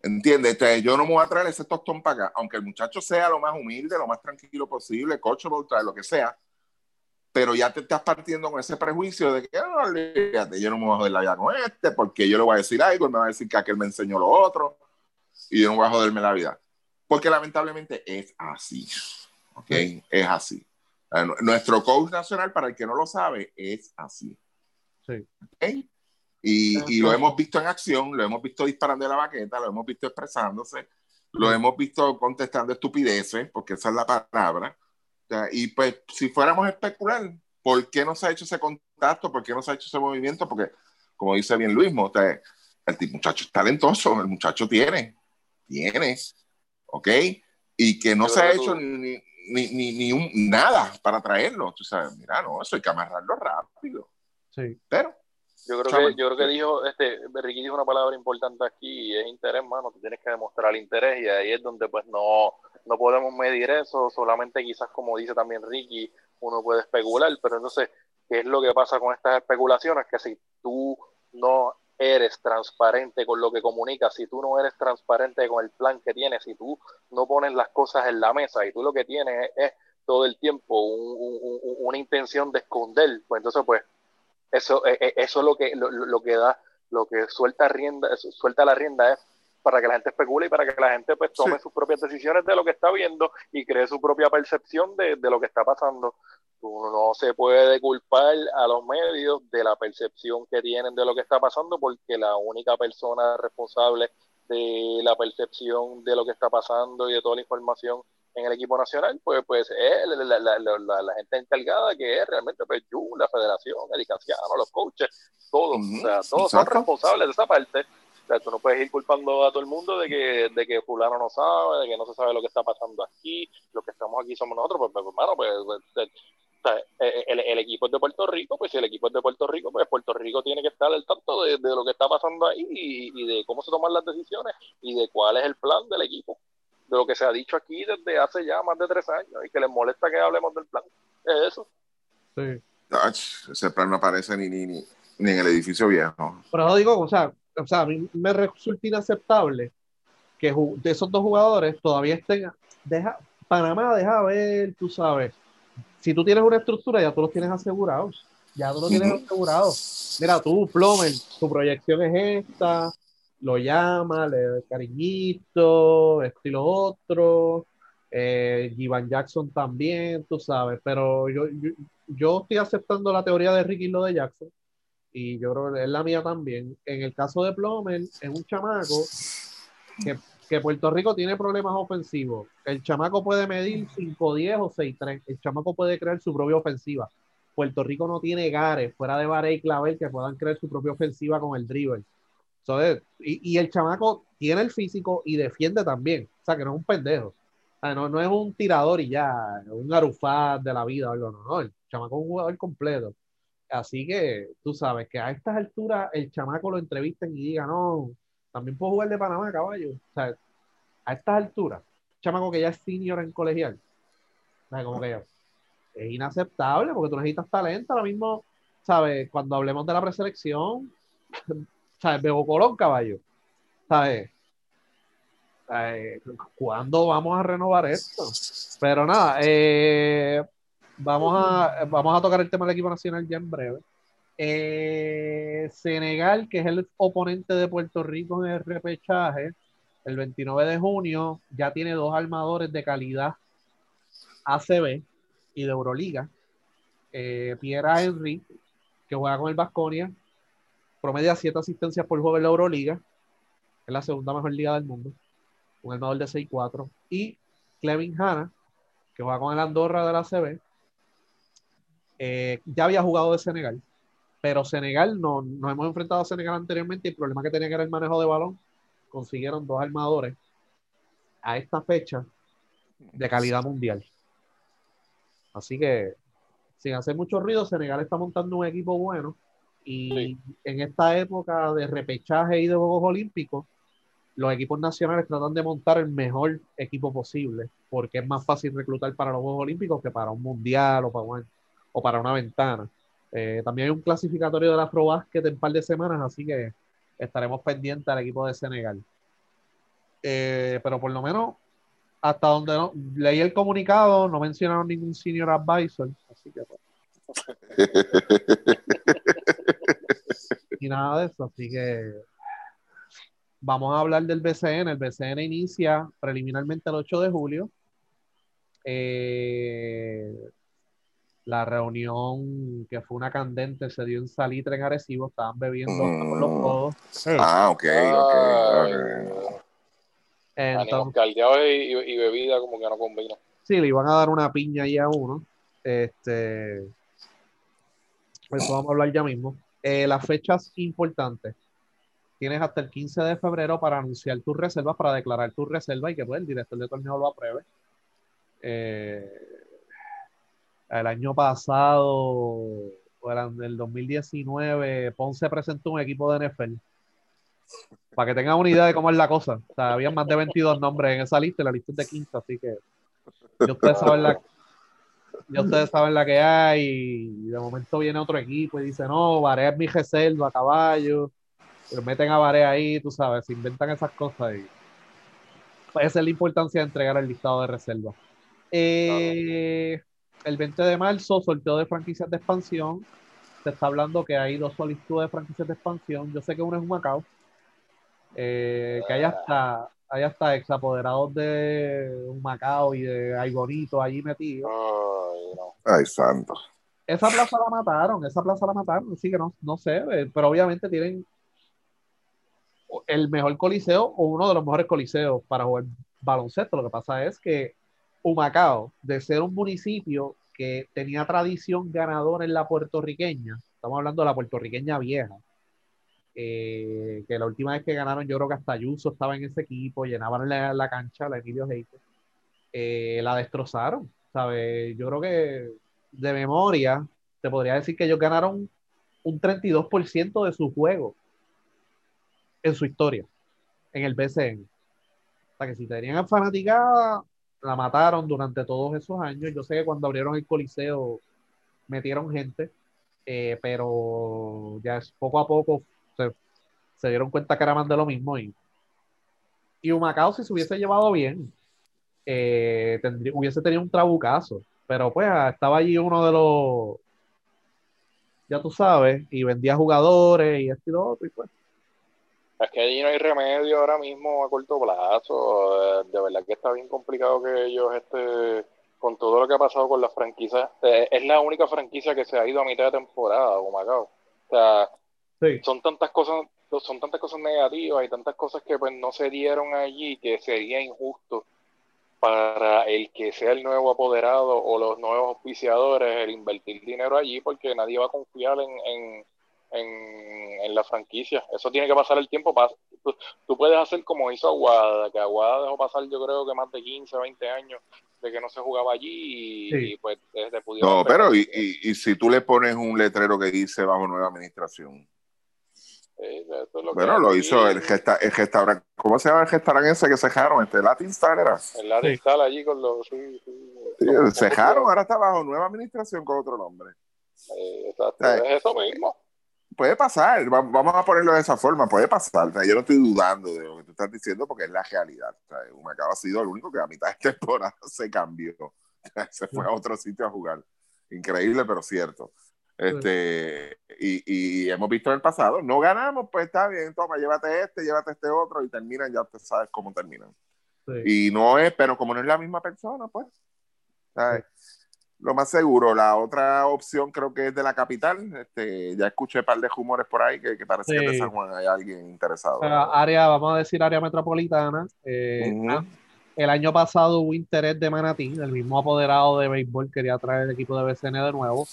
¿Entiendes? yo no me voy a traer ese tostón para acá, aunque el muchacho sea lo más humilde, lo más tranquilo posible, coachable, lo que sea. pero ya te estás partiendo con ese prejuicio de que olvídate, yo no me voy a joder la vida con este, porque yo le voy a decir algo y me va a decir que aquel me enseñó lo otro, y yo no voy a joderme la vida. Porque lamentablemente es así. ¿Ok? Es así. Nuestro coach nacional, para el que no lo sabe, es así. Sí. ¿Okay? Y, y, lo hemos visto en acción, lo hemos visto disparando de la baqueta, lo hemos visto expresándose, lo hemos visto contestando estupideces, porque esa es la palabra. y pues, si fuéramos a especular, ¿por qué no se ha hecho ese contacto? ¿Por qué no se ha hecho ese movimiento? Porque, como dice bien Luis, el muchacho es talentoso, el muchacho tiene, tiene, ¿ok? Y que no se ha hecho ni, ni, ni, ni un, nada para traerlo. Tú sabes, mira, no, eso hay que amarrarlo rápido. Sí. Pero yo creo, que, yo creo que dijo, este, Ricky dijo una palabra importante aquí y es interés, mano. Tú tienes que demostrar el interés y ahí es donde pues no, no podemos medir eso. Solamente quizás, como dice también Ricky, uno puede especular, pero entonces, ¿qué es lo que pasa con estas especulaciones? Que si tú no eres transparente con lo que comunicas, si tú no eres transparente con el plan que tienes, si tú no pones las cosas en la mesa y tú lo que tienes es, todo el tiempo una intención de esconder, pues entonces pues eso, eh, eh, eso es lo que, lo, que da, lo que suelta rienda, suelta la rienda es para que la gente especule y para que la gente pues tome sus propias decisiones de lo que está viendo y cree su propia percepción de, de lo que está pasando. No se puede culpar a los medios de la percepción que tienen de lo que está pasando porque la única persona responsable de la percepción de lo que está pasando y de toda la información en el equipo nacional, pues, pues es la, la, la, la gente encargada que es realmente pues, la federación, el los coaches, todos, o sea, todos son responsables de esa parte. O sea, tú no puedes ir culpando a todo el mundo de que, de que fulano no sabe, de que no se sabe lo que está pasando aquí, lo que estamos aquí somos nosotros, pues, pues hermano, pues, pues el, el, equipo es de Puerto Rico, pues si el equipo es de Puerto Rico, pues Puerto Rico tiene que estar al tanto de, de lo que está pasando ahí y, y, de cómo se toman las decisiones y de cuál es el plan del equipo de lo que se ha dicho aquí desde hace ya más de tres años y que les molesta que hablemos del plan. Es eso. Sí. ese plan no aparece ni, ni, ni, en el edificio viejo. Pero digo, o sea, o sea, a mí me resulta inaceptable que de esos dos jugadores todavía estén. Deja, Panamá deja ver, tú sabes. Si tú tienes una estructura, ya tú los tienes asegurados. Ya tú los tienes asegurados. Mira, tú, Plomer, tu proyección es esta lo llama, le da cariñito, estilo otro. Eh, Jackson también, tú sabes, pero yo, yo, estoy aceptando la teoría de Ricky lo de Jackson y yo creo que es la mía también. En el caso de Plomer, es un chamaco que, que, Puerto Rico tiene problemas ofensivos. El chamaco puede medir 5-10 o 6-3. El chamaco puede crear su propia ofensiva. Puerto Rico no tiene gares fuera de Varey y Clavel que puedan crear su propia ofensiva con el dribble y, el chamaco tiene el físico y defiende también. O sea, que no es un pendejo. no, no es un tirador y ya, un arufat de la vida algo. No, no, el chamaco es un jugador completo. Así que tú sabes que a estas alturas el chamaco lo entrevisten y diga, no, también puedo jugar de Panamá, caballo. O sea, a estas alturas, chamaco que ya es senior en colegial, como que es inaceptable porque tú necesitas talento. Ahora mismo, ¿sabes? Cuando hablemos de la preselección, ¿sabes? Bebo Colón, caballo. ¿Sabes? ¿Cuándo vamos a renovar esto? Pero nada, eh, vamos, a, vamos a tocar el tema del equipo nacional ya en breve. Eh, Senegal, que es el oponente de Puerto Rico en el repechaje, el 29 de junio ya tiene dos armadores de calidad ACB y de Euroliga. Eh, Pierre Henry, que juega con el Vasconia, promedia 7 asistencias por juego en la Euroliga, es la segunda mejor liga del mundo, un armador de 6-4, y Clevin Hanna, que juega con el Andorra de la CB, eh, ya había jugado de Senegal, pero Senegal no, nos hemos enfrentado a Senegal anteriormente y el problema que tenía que era el manejo de balón, consiguieron dos armadores a esta fecha de calidad mundial. Así que, sin hacer mucho ruido, Senegal está montando un equipo bueno y en esta época de repechaje y de Juegos Olímpicos, los equipos nacionales tratan de montar el mejor equipo posible, porque es más fácil reclutar para los Juegos Olímpicos que para un mundial o para, o para una ventana. Eh, también hay un clasificatorio de la Afrobasket en un par de semanas, así que estaremos pendientes al equipo de Senegal. Eh, pero por lo menos, hasta donde no, leí el comunicado, no mencionaron ningún senior advisor, así que pues, y nada de eso, así que vamos a hablar del BCN. El BCN inicia preliminarmente el 8 de julio. Eh, la reunión que fue una candente se dio en Salitre en Arecibo, estaban bebiendo con los Mm. codos. Ah, ok, ok. ok. Ánimos Entonces, y, y bebida como que no combina. sí, le iban a dar una piña ahí a uno. Este, eso vamos a hablar ya mismo. Eh, las fechas importantes. Tienes hasta el 15 de febrero para anunciar tus reservas, para declarar tus reservas y que pues, el director de torneo lo apruebe. Eh, el año pasado, o en el 2019, Ponce presentó un equipo de NFL. Para que tengan una idea de cómo es la cosa. O sea, había más de 22 nombres en esa lista, y la lista es de 15, así que ya ustedes saben la, ya ustedes saben la que hay. Y de momento viene otro equipo y dice, no, Varea es mi reserva, caballo. Pero meten a Varea ahí, tú sabes, se inventan esas cosas. Y... Esa es la importancia de entregar el listado de reserva. Eh, el 20 de marzo, sorteo de franquicias de expansión. Se está hablando que hay dos solicitudes de franquicias de expansión. Yo sé que uno es un Macao. eh, que hay hasta, hay hasta ex apoderados de un Macao y de Aigorito allí metidos. Ay, no. Ay, santo. Esa plaza la mataron, esa plaza la mataron, así que no, no sé, eh, pero obviamente tienen el mejor coliseo o uno de los mejores coliseos para jugar baloncesto. Lo que pasa es que Humacao, de ser un municipio que tenía tradición ganadora en la puertorriqueña, estamos hablando de la puertorriqueña vieja, eh, que la última vez que ganaron, yo creo que hasta Ayuso estaba en ese equipo, llenaban la, la cancha, la Emilio Heite, eh, la destrozaron, ¿sabes? Yo creo que de memoria, te podría decir que ellos ganaron un 32% de su juego en su historia, en el BCN. O sea que si tenían fanaticada, la mataron durante todos esos años. Yo sé que cuando abrieron el Coliseo metieron gente, eh, pero ya es, poco a poco se, dieron cuenta que era más de lo mismo. Y, y Humacao, si se hubiese llevado bien, eh, tendría, hubiese tenido un trabucazo. Pero pues estaba allí uno de los, ya tú sabes, y vendía jugadores y esto y lo otro, y pues. Es que allí no hay remedio ahora mismo a corto plazo. De verdad que está bien complicado que ellos, este, con todo lo que ha pasado con las franquicias, eh, es la única franquicia que se ha ido a mitad de temporada, Humacao. O sea, sí. son tantas cosas, son tantas cosas negativas y tantas cosas que pues no se dieron allí que sería injusto para el que sea el nuevo apoderado o los nuevos auspiciadores el invertir dinero allí porque nadie va a confiar en, en, en, en la franquicia. Eso tiene que pasar el tiempo. Para, tú, tú, puedes hacer como hizo Aguada, que Aguada dejó pasar yo creo que más de 15, 20 años de que no se jugaba allí y, sí. y pues desde No, pero y, y, y, si tú le pones un letrero que dice bajo nueva administración. Eh, lo bueno, lo hizo el, gesta, el restaurante. ¿Cómo se llama el restaurante ese que cejaron? Este Latin Star era. El Latin sí. Star allí con los. Sí, sí, cejaron, ahora está bajo nueva administración con otro nombre. Eh, exacto, es eso mismo. Puede pasar, vamos a ponerlo de esa forma, puede pasar. O sea, yo no estoy dudando de lo que tú estás diciendo porque es la realidad. O sea, Humacao ha sido el único que a mitad de temporada se cambió. se fue a otro sitio a jugar. Increíble, pero cierto. Este, y, y, hemos visto en el pasado, no ganamos, pues está bien, toma, llévate este, llévate este otro y terminan, ya usted sabes cómo terminan. Sí. Y no es, pero como no es la misma persona, pues, ¿sabes? Sí. Lo más seguro, la otra opción creo que es de la capital. Este, ya escuché un par de rumores por ahí que, que parece sí. que de San Juan hay alguien interesado. Área, vamos a decir área metropolitana. Eh, uh -huh. El año pasado hubo interés de Manatí, el mismo apoderado de béisbol quería traer el equipo de BCN de nuevo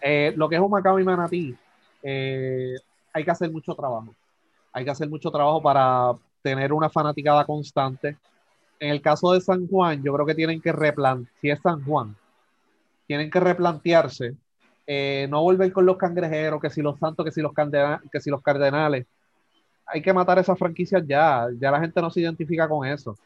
eh, lo que es Humacao y Manatí, eh, hay que hacer mucho trabajo. Hay que hacer mucho trabajo para tener una fanaticada constante. En el caso de San Juan, yo creo que tienen que replantear, si es San Juan, tienen que replantearse, eh, no volver con los cangrejeros, que si los santos, que si los, que si los cardenales. Hay que matar esas franquicias ya, ya la gente no se identifica con eso.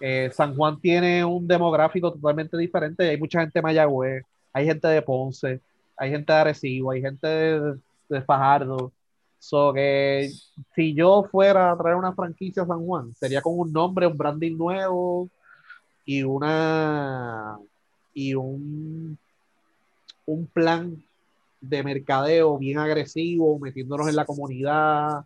Eh, San Juan tiene un demográfico totalmente diferente, hay mucha gente de Mayagüez, hay gente de Ponce, hay gente de Arecibo, hay gente de, de Fajardo. So que si yo fuera a traer una franquicia a San Juan, sería con un nombre, un branding nuevo y una y un, un plan de mercadeo bien agresivo, metiéndonos en la comunidad,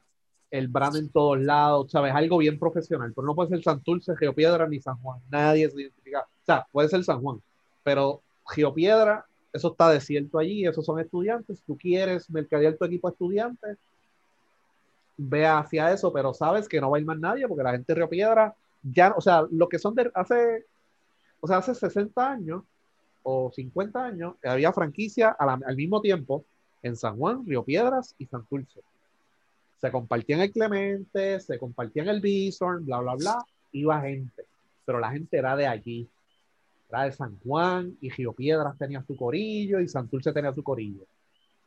el brand en todos lados, ¿sabes? Algo bien profesional, pero no puede ser Santurce, Geopiedra ni San Juan, nadie se identifica, o sea, puede ser San Juan, pero Geopiedra, eso está desierto allí, esos son estudiantes, tú quieres mercadear tu equipo de estudiantes, ve hacia eso, pero sabes que no va a ir más nadie porque la gente de Río Piedra ya, o sea, lo que son de hace, o sea, hace 60 años o 50 años, había franquicia al mismo tiempo en San Juan, Río Piedras y Santurce. Se compartían el Clemente, se compartían el Bison, bla, bla, bla, iba gente, pero la gente era de allí, era de San Juan y Río Piedras tenía su corillo y Santurce tenía su corillo.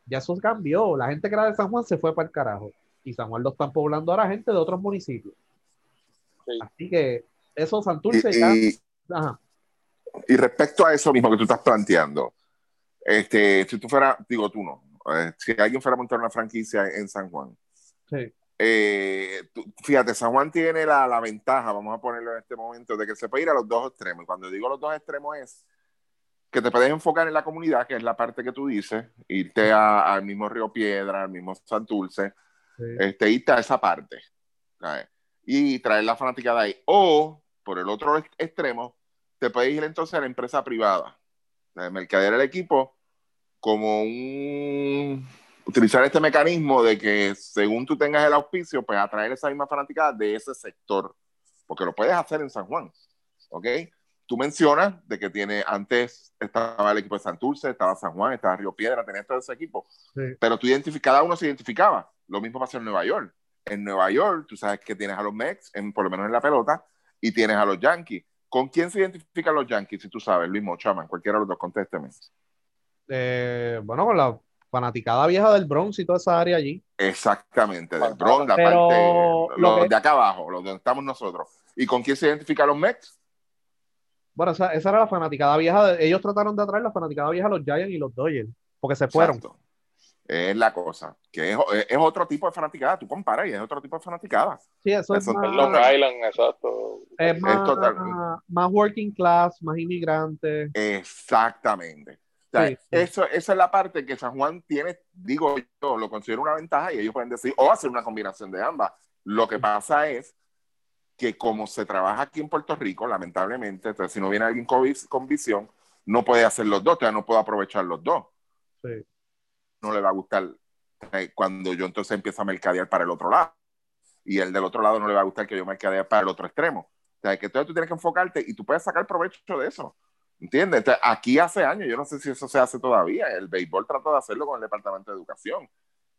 Ya eso cambió, la gente que era de San Juan se fue para el carajo y San Juan lo están poblando ahora gente de otros municipios. Así que eso Santurce y, ya. Y, respecto a eso mismo que tú estás planteando, este, si tú fueras, digo tú no, eh, si alguien fuera a montar una franquicia en San Juan, sí. Eh, fíjate, San Juan tiene la, la, ventaja, vamos a ponerlo en este momento, de que se puede ir a los dos extremos. Y cuando digo los dos extremos es que te puedes enfocar en la comunidad, que es la parte que tú dices, irte al mismo Río Piedra, al mismo Santurce, este, irte a esa parte y traer la fanática de ahí. O, por el otro extremo, te puedes ir entonces a la empresa privada, de mercader el equipo como un utilizar este mecanismo de que según tú tengas el auspicio, pues atraer esa misma fanática de ese sector, porque lo puedes hacer en San Juan, ¿ok? Tú mencionas de que tiene, antes estaba el equipo de Santurce, estaba San Juan, estaba Río Piedra, tenía todo ese equipo, pero tú cada uno se identificaba, lo mismo pasa en Nueva York. En Nueva York, tú sabes que tienes a los Mex, en, por lo menos en la pelota, y tienes a los Yankees. ¿Con quién se identifican los Yankees, si tú sabes, Luis Mochaman? Cualquiera de los dos, contésteme. Eh, bueno, con la fanaticada vieja del Bronx y toda esa área allí. Exactamente, del Bronx, la parte, los de acá abajo, los donde estamos nosotros. ¿Y con quién se identifican los Mex? Bueno, esa, esa, era la fanaticada vieja. ellos trataron de atraer la fanaticada vieja a los Giants y los Dodgers, porque se fueron es la cosa, que es, es, otro tipo de fanaticada, tú comparas y es otro tipo de fanaticada. Sí, eso, es más, Long Island, exacto. Es más, más working class, más inmigrante. Exactamente. O sea, Eso, esa es la parte que San Juan tiene, digo yo, lo considero una ventaja y ellos pueden decir, o hacer una combinación de ambas. Lo que pasa es que como se trabaja aquí en Puerto Rico, lamentablemente, entonces si no viene alguien con, con visión, no puede hacer los dos, ya no puede aprovechar los dos. Sí no le va a gustar eh, cuando yo entonces empiezo a mercadear para el otro lado. Y el del otro lado no le va a gustar que yo mercadee para el otro extremo. O sea, que entonces tú tienes que enfocarte y tú puedes sacar provecho de eso. ¿Entiendes? aquí hace años, yo no sé si eso se hace todavía. El béisbol trató de hacerlo con el Departamento de Educación.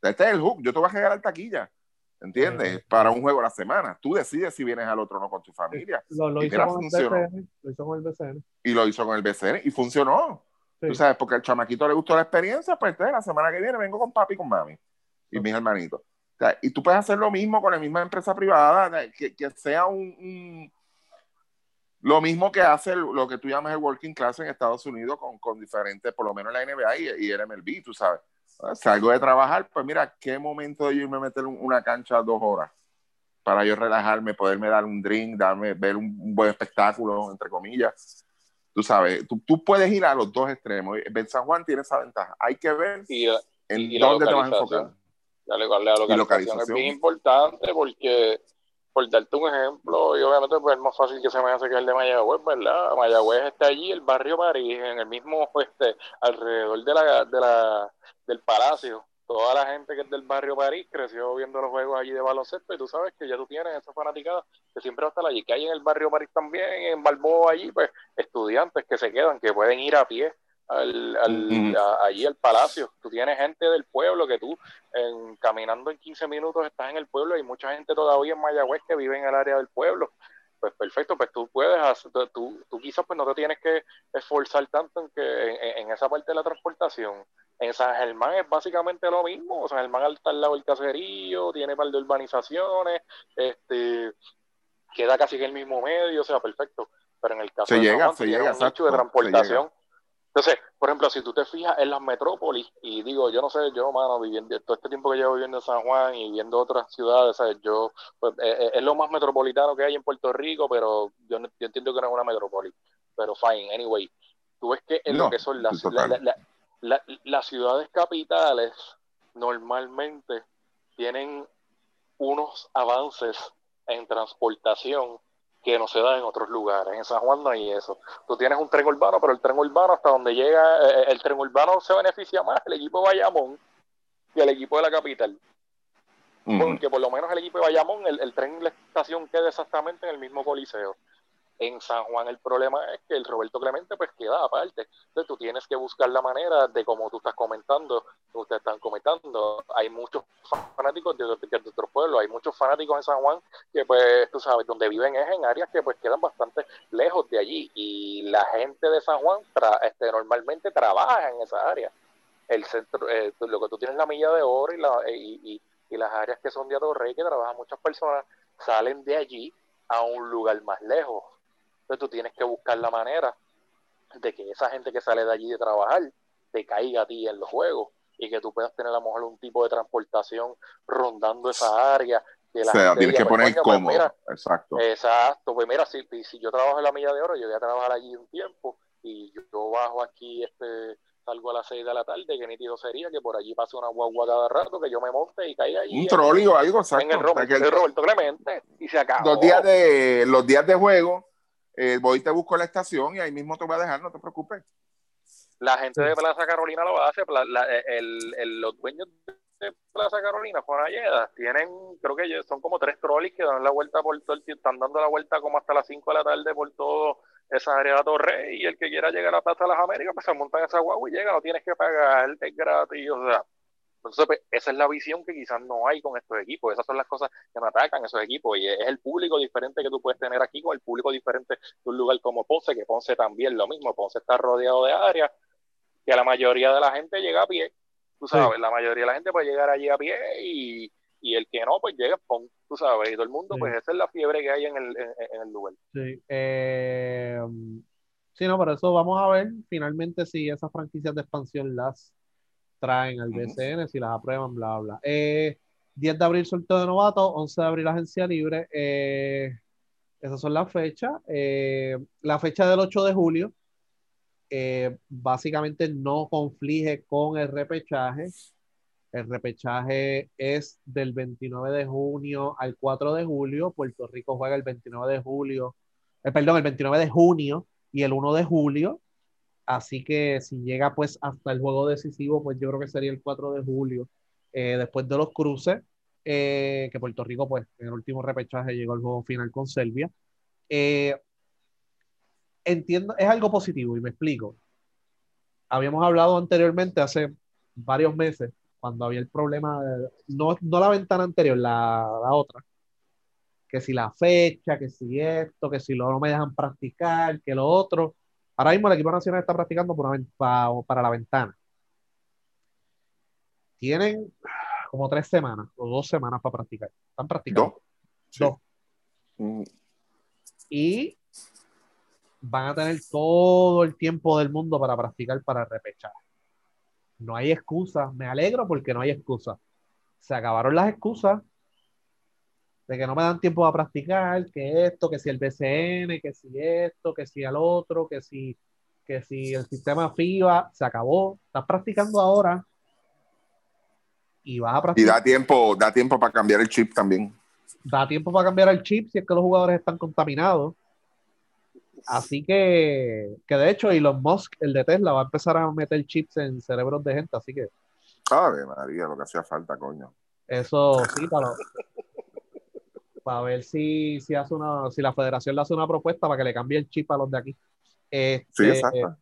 Este es el hook. Yo te voy a llegar al taquilla. ¿Entiendes? Para un juego a la semana. Tú decides si vienes al otro o no con tu familia. Lo, hizo con el lo hizo con el BCN. Y lo hizo con el BCN y funcionó. Tú sabes, porque al chamaquito le gustó la experiencia, pues entonces la semana que viene vengo con papi y con mami y mis hermanitos. y tú puedes hacer lo mismo con la misma empresa privada, que, que sea un, Lo mismo que hace lo que tú llamas el working class en Estados Unidos con, con diferentes, por lo menos la NBA y, y el MLB, tú sabes. Salgo de trabajar, pues mira, qué momento de yo irme a meter una cancha dos horas para yo relajarme, poderme dar un drink, darme, ver un buen espectáculo, entre comillas Tú sabes, tú, tú, puedes ir a los dos extremos. Ben San Juan tiene esa ventaja. Hay que ver en dónde te vas a enfocar. La, la, localización, es bien importante porque, por darte un ejemplo, y obviamente pues, es más fácil que se me hace que el de Mayagüez, ¿verdad? Mayagüez está allí, el barrio París, en el mismo, este, alrededor de la, de la, del palacio toda la gente que es del barrio París creció viendo los juegos allí de baloncesto y tú sabes que ya tú tienes esa fanaticada que siempre va a estar allí, que hay en el barrio París también, en Balboa allí, pues estudiantes que se quedan, que pueden ir a pie al, allí al palacio. Tú tienes gente del pueblo que tú en, caminando en 15 minutos estás en el pueblo y mucha gente todavía en Mayagüez que vive en el área del pueblo pues perfecto, pues tú puedes, hacer, tú, tú quizás pues no te tienes que esforzar tanto en que en, esa parte de la transportación. En San Germán es básicamente lo mismo, San Germán está al lado del caserío, tiene par de urbanizaciones, este queda casi en el mismo medio, o sea, perfecto. Pero en el caso de llega, se llega, un de transportación, entonces, por ejemplo, si tú te fijas en las metrópolis, y digo, yo no sé, yo, mano, viviendo todo este tiempo que llevo viviendo en San Juan y viendo otras ciudades, ¿sabes? Yo, pues, eh, eh, es lo más metropolitano que hay en Puerto Rico, pero yo, entiendo que no es una metrópoli. Pero fine, anyway. Tú ves que en lo que son las, las ciudades capitales normalmente tienen unos avances en transportación que no se dan en otros lugares. En San Juan no hay eso. Tú tienes un tren urbano, pero el tren urbano hasta donde llega, eh, el tren urbano se beneficia más el equipo de Bayamón que el equipo de la capital. Porque por lo menos el equipo de Bayamón, el, el tren y la estación queda exactamente en el mismo coliseo. En San Juan el problema es que el Roberto Clemente pues queda aparte. Entonces tú tienes que buscar la manera de como tú estás comentando, ustedes están comentando, hay muchos fanáticos de, otros pueblos, hay muchos fanáticos en San Juan que pues tú sabes, donde viven es en áreas que pues quedan bastante lejos de allí y la gente de San Juan este, normalmente trabaja en esa área. El centro, eh, lo que tú tienes la milla de oro y, la, y, y, las áreas que son de Atorrey que trabajan muchas personas salen de allí a un lugar más lejos entonces tú tienes que buscar la manera de que esa gente que sale de allí de trabajar te caiga a ti en los juegos y que tú puedas tener a lo mejor un tipo de transportación rondando esa área. Que la o sea, tienes que pues, poner pues, cómodo. exacto. Exacto. Pues mira, si, si yo trabajo en la milla de oro, yo voy a trabajar allí un tiempo y yo, bajo aquí este salgo a las 6 de la tarde, que nítido sería que por allí pase una guagua cada rato, que yo me monte y caiga allí. Un trolley o algo, exacto. En el, Roberto, Clemente, y se acabó. Los días de, los días de juego, eh, voy y te busco la estación y ahí mismo te voy a dejar, no te preocupes. La gente de Plaza Carolina lo hace, eh, el, los dueños de Plaza Carolina, Ayeda, tienen, creo que son como tres trolleys que dan la vuelta por todo el están dando la vuelta como hasta las 5 de la tarde por todo esa área de Torre y el que quiera llegar a Plaza de las Américas, pues se monta en esa guagua y llega, no tienes que pagar, es gratis, o sea, entonces, pues, esa es la visión que quizás no hay con estos equipos. Esas son las cosas que me atacan esos equipos. Y es el público diferente que tú puedes tener aquí con el público diferente de un lugar como Ponce, que Ponce también lo mismo. Ponce está rodeado de áreas que la mayoría de la gente llega a pie. Tú sabes, la mayoría de la gente puede llegar allí a pie y, el que no, pues llega, pon, tú sabes, y todo el mundo, pues esa es la fiebre que hay en el, en, el lugar. Sí. Eh, sí, no, por eso vamos a ver finalmente si esas franquicias de expansión las traen al BCN, si las aprueban, bla, bla. 10 eh, de abril sorteo de novato, 11 de abril agencia libre. Eh, esas son las fechas. Eh, la fecha del 8 de julio básicamente no conflige con el repechaje. El repechaje es del 29 de junio al 4 de julio. Puerto Rico juega el 29 de julio, perdón, el 29 de junio y el 1 de julio. Así que si llega pues hasta el juego decisivo, pues yo creo que sería el 4 de julio, eh, después de los cruces, eh, que Puerto Rico pues en el último repechaje llegó al juego final con Serbia. Eh, entiendo, es algo positivo y me explico. Habíamos hablado anteriormente, hace varios meses, cuando había el problema, no, no la ventana anterior, la, la, otra, que si la fecha, que si esto, que si lo, no me dejan practicar, que lo otro Ahora mismo el equipo nacional está practicando para, la ventana. Tienen como tres semanas o dos semanas para practicar. Están practicando. Dos. Mm. Y van a tener todo el tiempo del mundo para practicar para repechar. No hay excusa. Me alegro porque no hay excusa. Se acabaron las excusas de que no me dan tiempo a practicar, que esto, que si el BCN, que si esto, que si el otro, que si, que si el sistema FIBA se acabó. Estás practicando ahora y vas a practicar. Y da tiempo, da tiempo para cambiar el chip también. Da tiempo para cambiar el chip si es que los jugadores están contaminados. Así que, que de hecho Elon Musk, el de Tesla, va a empezar a meter chips en cerebros de gente, así que. Ave María, lo que hacía falta, coño. Eso sí, para, para ver si, si, hace una, si la federación le hace una propuesta para que le cambie el chip a los de aquí. sí, este, exacto.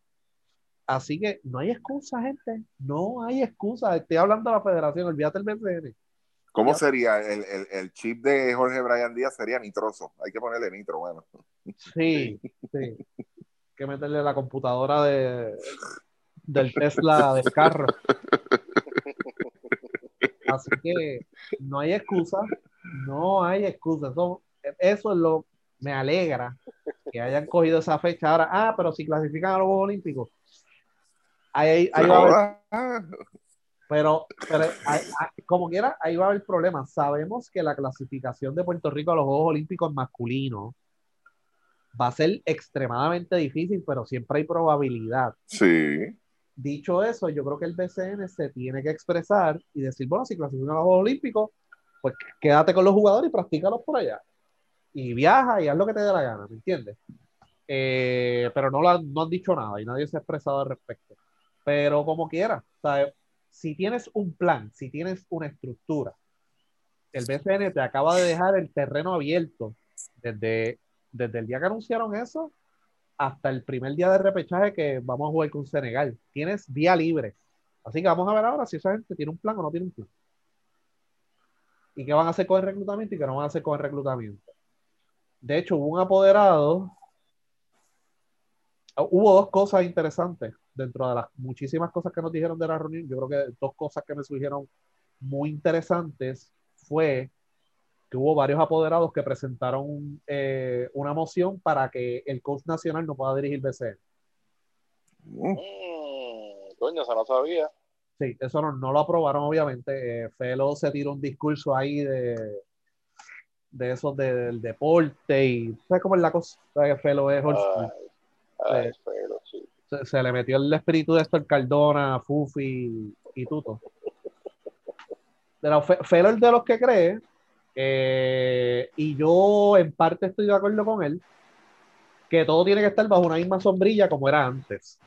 Así que no hay excusa, gente. No hay excusa. Estoy hablando de la federación, olvídate el BCN. ¿Cómo sería? El, el, el, chip de Jorge Brian Díaz sería nitroso. Hay que ponerle nitro, bueno. Sí, sí. Hay que meterle la computadora de, del Tesla del carro. Así que no hay excusa. No hay excusa. Eso, eso es lo me alegra que hayan cogido esa fecha ahora. Ah, pero si clasifican a los Juegos Olímpicos. Ahí, ahí va a haber, pero, pero como quiera, ahí va a haber problemas. Sabemos que la clasificación de Puerto Rico a los Juegos Olímpicos masculinos va a ser extremadamente difícil, pero siempre hay probabilidad. Sí. dicho eso, yo creo que el BCN se tiene que expresar y decir, bueno, si clasifican a los Juegos Olímpicos, pues quédate con los jugadores y practícalos por allá. Y viaja y haz lo que te dé la gana, ¿me entiendes? Eh, pero no, no han dicho nada y nadie se ha expresado al respecto. Pero como quiera, si tienes un plan, si tienes una estructura, el BCN te acaba de dejar el terreno abierto desde, desde el día que anunciaron eso hasta el primer día de repechaje que vamos a jugar con Senegal. Tienes día libre. Así que vamos a ver ahora si esa gente tiene un plan o no tiene un plan. Y qué van a hacer con el reclutamiento y qué no van a hacer con el reclutamiento. De hecho, hubo un apoderado. Hubo dos cosas interesantes dentro de las muchísimas cosas que nos dijeron de la reunión. Yo creo que dos cosas que me surgieron muy interesantes fue que hubo varios apoderados que presentaron eh, una moción para que el coach nacional no pueda dirigir BCN. Mm, coño, eso no sabía. Sí, eso no, no lo aprobaron, obviamente. Eh, Felo se tiró un discurso ahí de, de esos del deporte y ¿sabes cómo es la cosa? que Felo es ay, Felo, sí. se, le metió el espíritu de esto el Cardona, Fufi y Tuto. Pero Felo es de los que cree eh, y yo en parte estoy de acuerdo con él, que todo tiene que estar bajo una misma sombrilla como era antes.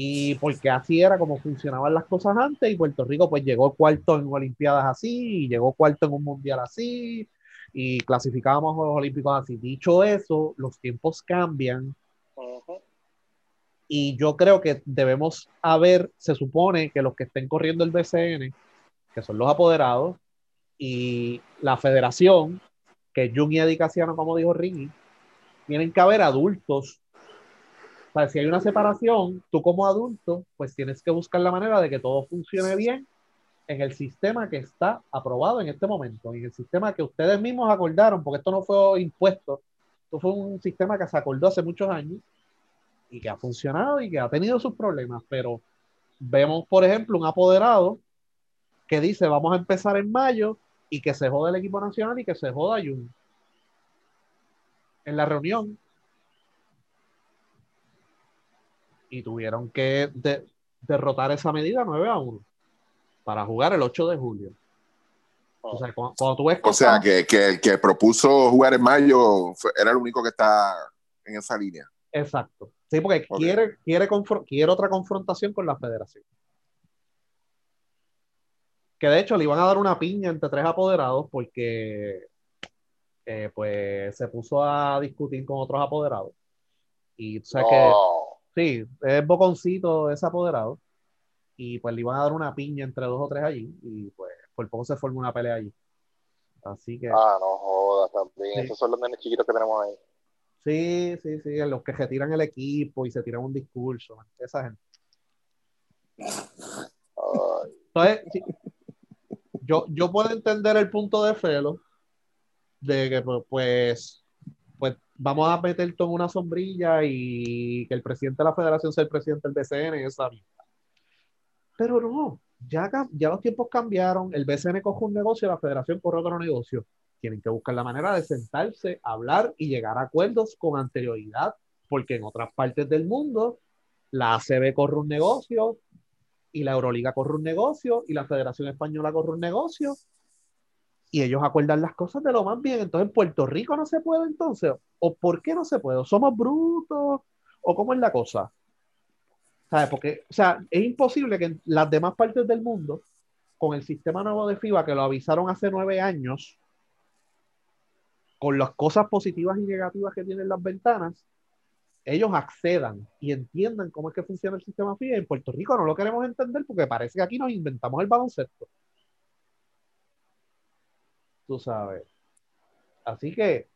Y porque así era como funcionaban las cosas antes y Puerto Rico pues llegó cuarto en Olimpiadas así y llegó cuarto en un mundial así y clasificábamos a los Olímpicos así. Dicho eso, los tiempos cambian. Y yo creo que debemos haber, se supone que los que estén corriendo el BCN, que son los apoderados, y la federación, que es Jung y Eddie como dijo Ringy, tienen que haber adultos. O sea, si hay una separación, tú como adulto, pues tienes que buscar la manera de que todo funcione bien en el sistema que está aprobado en este momento, en el sistema que ustedes mismos acordaron, porque esto no fue impuesto, esto fue un sistema que se acordó hace muchos años y que ha funcionado y que ha tenido sus problemas, pero vemos, por ejemplo, un apoderado que dice, vamos a empezar en mayo y que se joda el equipo nacional y que se joda Jun. En la reunión. Y tuvieron que derrotar esa medida 9 a 1 para jugar el 8 de julio. O sea, cuando, tú ves o sea que, el que propuso jugar en mayo era el único que está en esa línea. Exacto. Sí, porque quiere, quiere, quiere otra confrontación con la federación que de hecho le iban a dar una piña entre tres apoderados porque eh, pues se puso a discutir con otros apoderados. Y o sea que sí, es boconcito ese apoderado. Y pues le iban a dar una piña entre dos o tres allí. Y pues por poco se formó una pelea allí. Así que. Ah, no jodas también. Esos son los nenes chiquitos que tenemos ahí. Sí, sí, sí, los que retiran el equipo y se tiran un discurso, esa gente. Entonces, yo, yo puedo entender el punto de Felo, de que pues, pues vamos a meter todo en una sombrilla y que el presidente de la federación sea el presidente del BCN, esa Pero no, ya, ya los tiempos cambiaron, el BCN coge un negocio, la federación corre otro negocio. Tienen que buscar la manera de sentarse, hablar y llegar a acuerdos con anterioridad, porque en otras partes del mundo la ACB corre un negocio, y la Euroliga corre un negocio y la Federación Española corre un negocio y ellos acuerdan las cosas de lo más bien. Entonces, en Puerto Rico no se puede entonces. ¿O por qué no se puede? ¿Somos brutos? ¿O cómo es la cosa? ¿Sabes? Porque, o sea, es imposible que en las demás partes del mundo, con el sistema nuevo de FIBA, que lo avisaron hace nueve años, con las cosas positivas y negativas que tienen las ventanas, ellos accedan y entiendan cómo es que funciona el sistema FIBA. En Puerto Rico no lo queremos entender porque parece que aquí nos inventamos el baloncesto. Tú sabes. Así que,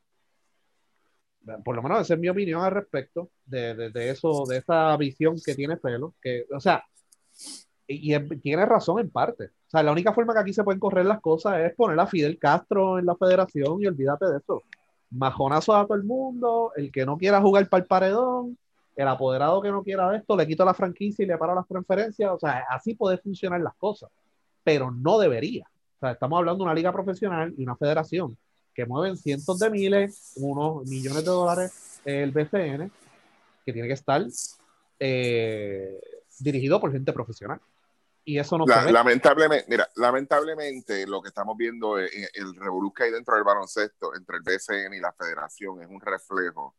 por lo menos esa es mi opinión al respecto de, eso, de esa visión que tiene Pelo. Que, o sea, y, tiene razón en parte. O sea, la única forma que aquí se pueden correr las cosas es poner a Fidel Castro en la federación y olvídate de eso majonazo a todo el mundo, el que no quiera jugar para el paredón, el apoderado que no quiera esto, le quito la franquicia y le paro las transferencias. O sea, así puede funcionar las cosas, pero no debería. O sea, estamos hablando de una liga profesional y una federación que mueven cientos de miles, unos millones de dólares el BCN, que tiene que estar eh, dirigido por gente profesional. Y eso no ve. Lamentablemente, mira, lamentablemente lo que estamos viendo es el revolú que hay dentro del baloncesto entre el BCN y la federación es un reflejo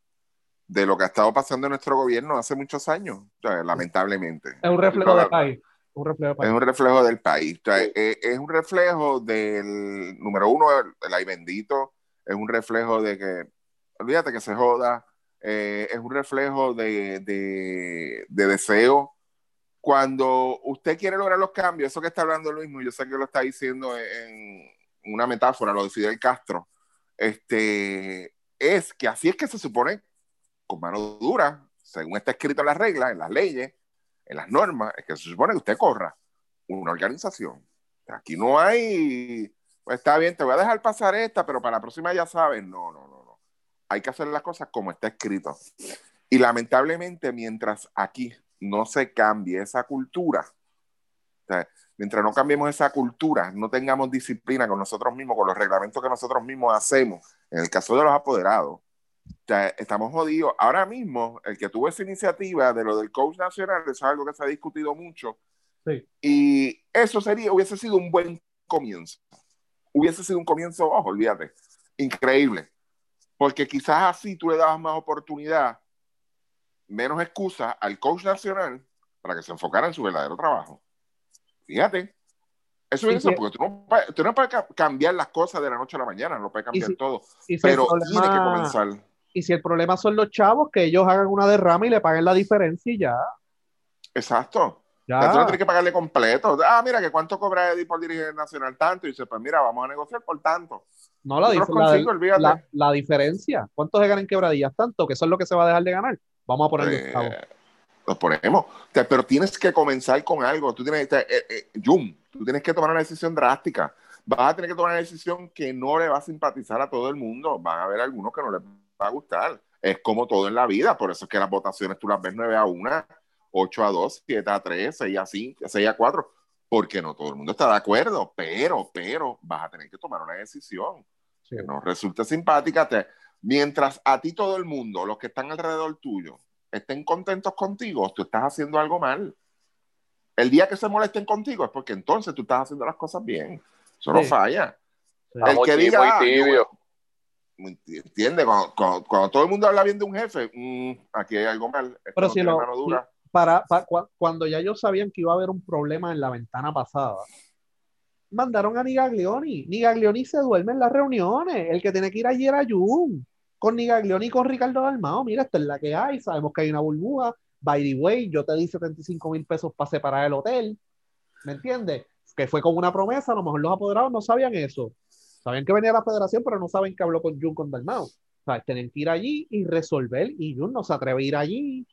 de lo que ha estado pasando en nuestro gobierno hace muchos años, lamentablemente. Es un reflejo del país. Es un reflejo del país. Eh, es, un reflejo del, número uno, el, ay bendito, es un reflejo de que, olvídate que se joda, eh, es un reflejo de, de, deseo. Cuando usted quiere lograr los cambios, eso que está hablando Luis, yo sé que lo está diciendo en una metáfora, lo decide el Castro, este, es que así es que se supone con mano dura, según está escrito en las reglas, en las leyes, en las normas, es que se supone que usted corra una organización. Aquí no hay, pues está bien, te voy a dejar pasar esta, pero para la próxima ya sabes, no, no, no, no. Hay que hacer las cosas como está escrito. Y lamentablemente, mientras aquí no se cambie esa cultura, mientras no cambiemos esa cultura, no tengamos disciplina con nosotros mismos, con los reglamentos que nosotros mismos hacemos, en el caso de los apoderados, estamos jodidos. Ahora mismo, el que tuvo esa iniciativa de lo del coach nacional, eso es algo que se ha discutido mucho. Y eso sería, hubiese sido un buen comienzo. Hubiese sido un comienzo, ojo, olvídate, increíble. Porque quizás así tú le dabas más oportunidad, menos excusa al coach nacional para que se enfocara en su verdadero trabajo. Fíjate. Eso es porque tú no, tú no, puedes cambiar las cosas de la noche a la mañana, no puedes cambiar todo. pero tiene que comenzar y si el problema son los chavos, que ellos hagan una derrama y le paguen la diferencia y ya. Exacto. Ya. tú no tienes que pagarle completo. Ah, mira, que cuánto cobra Eddie por dirigir nacional tanto. Y dice, pues mira, vamos a negociar por tanto. No, la, la, la, diferencia. ¿Cuánto se ganan en quebradillas? Tanto, que eso es lo que se va a dejar de ganar. Vamos a ponerlo. Eh, los ponemos. pero tienes que comenzar con algo. Tú tienes, eh, eh, Jum, tú tienes que tomar una decisión drástica. Vas a tener que tomar una decisión que no le va a simpatizar a todo el mundo. Van a haber algunos que no le va a gustar. Es como todo en la vida, por eso es que las votaciones tú las ves 9 a 1, 8 a 2, 7 a 3, 6 a 5, 6 a 4, porque no todo el mundo está de acuerdo, pero, pero vas a tener que tomar una decisión que no resulte simpática. Te, mientras a ti todo el mundo, los que están alrededor tuyo, estén contentos contigo, tú estás haciendo algo mal. El día que se molesten contigo es porque entonces tú estás haciendo las cosas bien. Eso no falla. El que diga, ¿Entiendes? Cuando, todo el mundo habla bien de un jefe, mm, aquí hay algo mal. Pero si lo, para, cuando ya ellos sabían que iba a haber un problema en la ventana pasada, mandaron a Nigaglioni. Nigaglioni se duerme en las reuniones. El que tiene que ir allí era Jun. Con Nigaglioni y con Ricardo Dalmao. Mira, esta es la que hay. Sabemos que hay una burbuja. By the way, yo te di 75 mil pesos para separar el hotel. ¿Me entiendes? Que fue con una promesa. A lo mejor los apoderados no sabían eso. Saben que venía la federación, pero no saben que habló con Jun con Dalmau. O sea, tienen que ir allí y resolver. Y Jun no se atreve a ir allí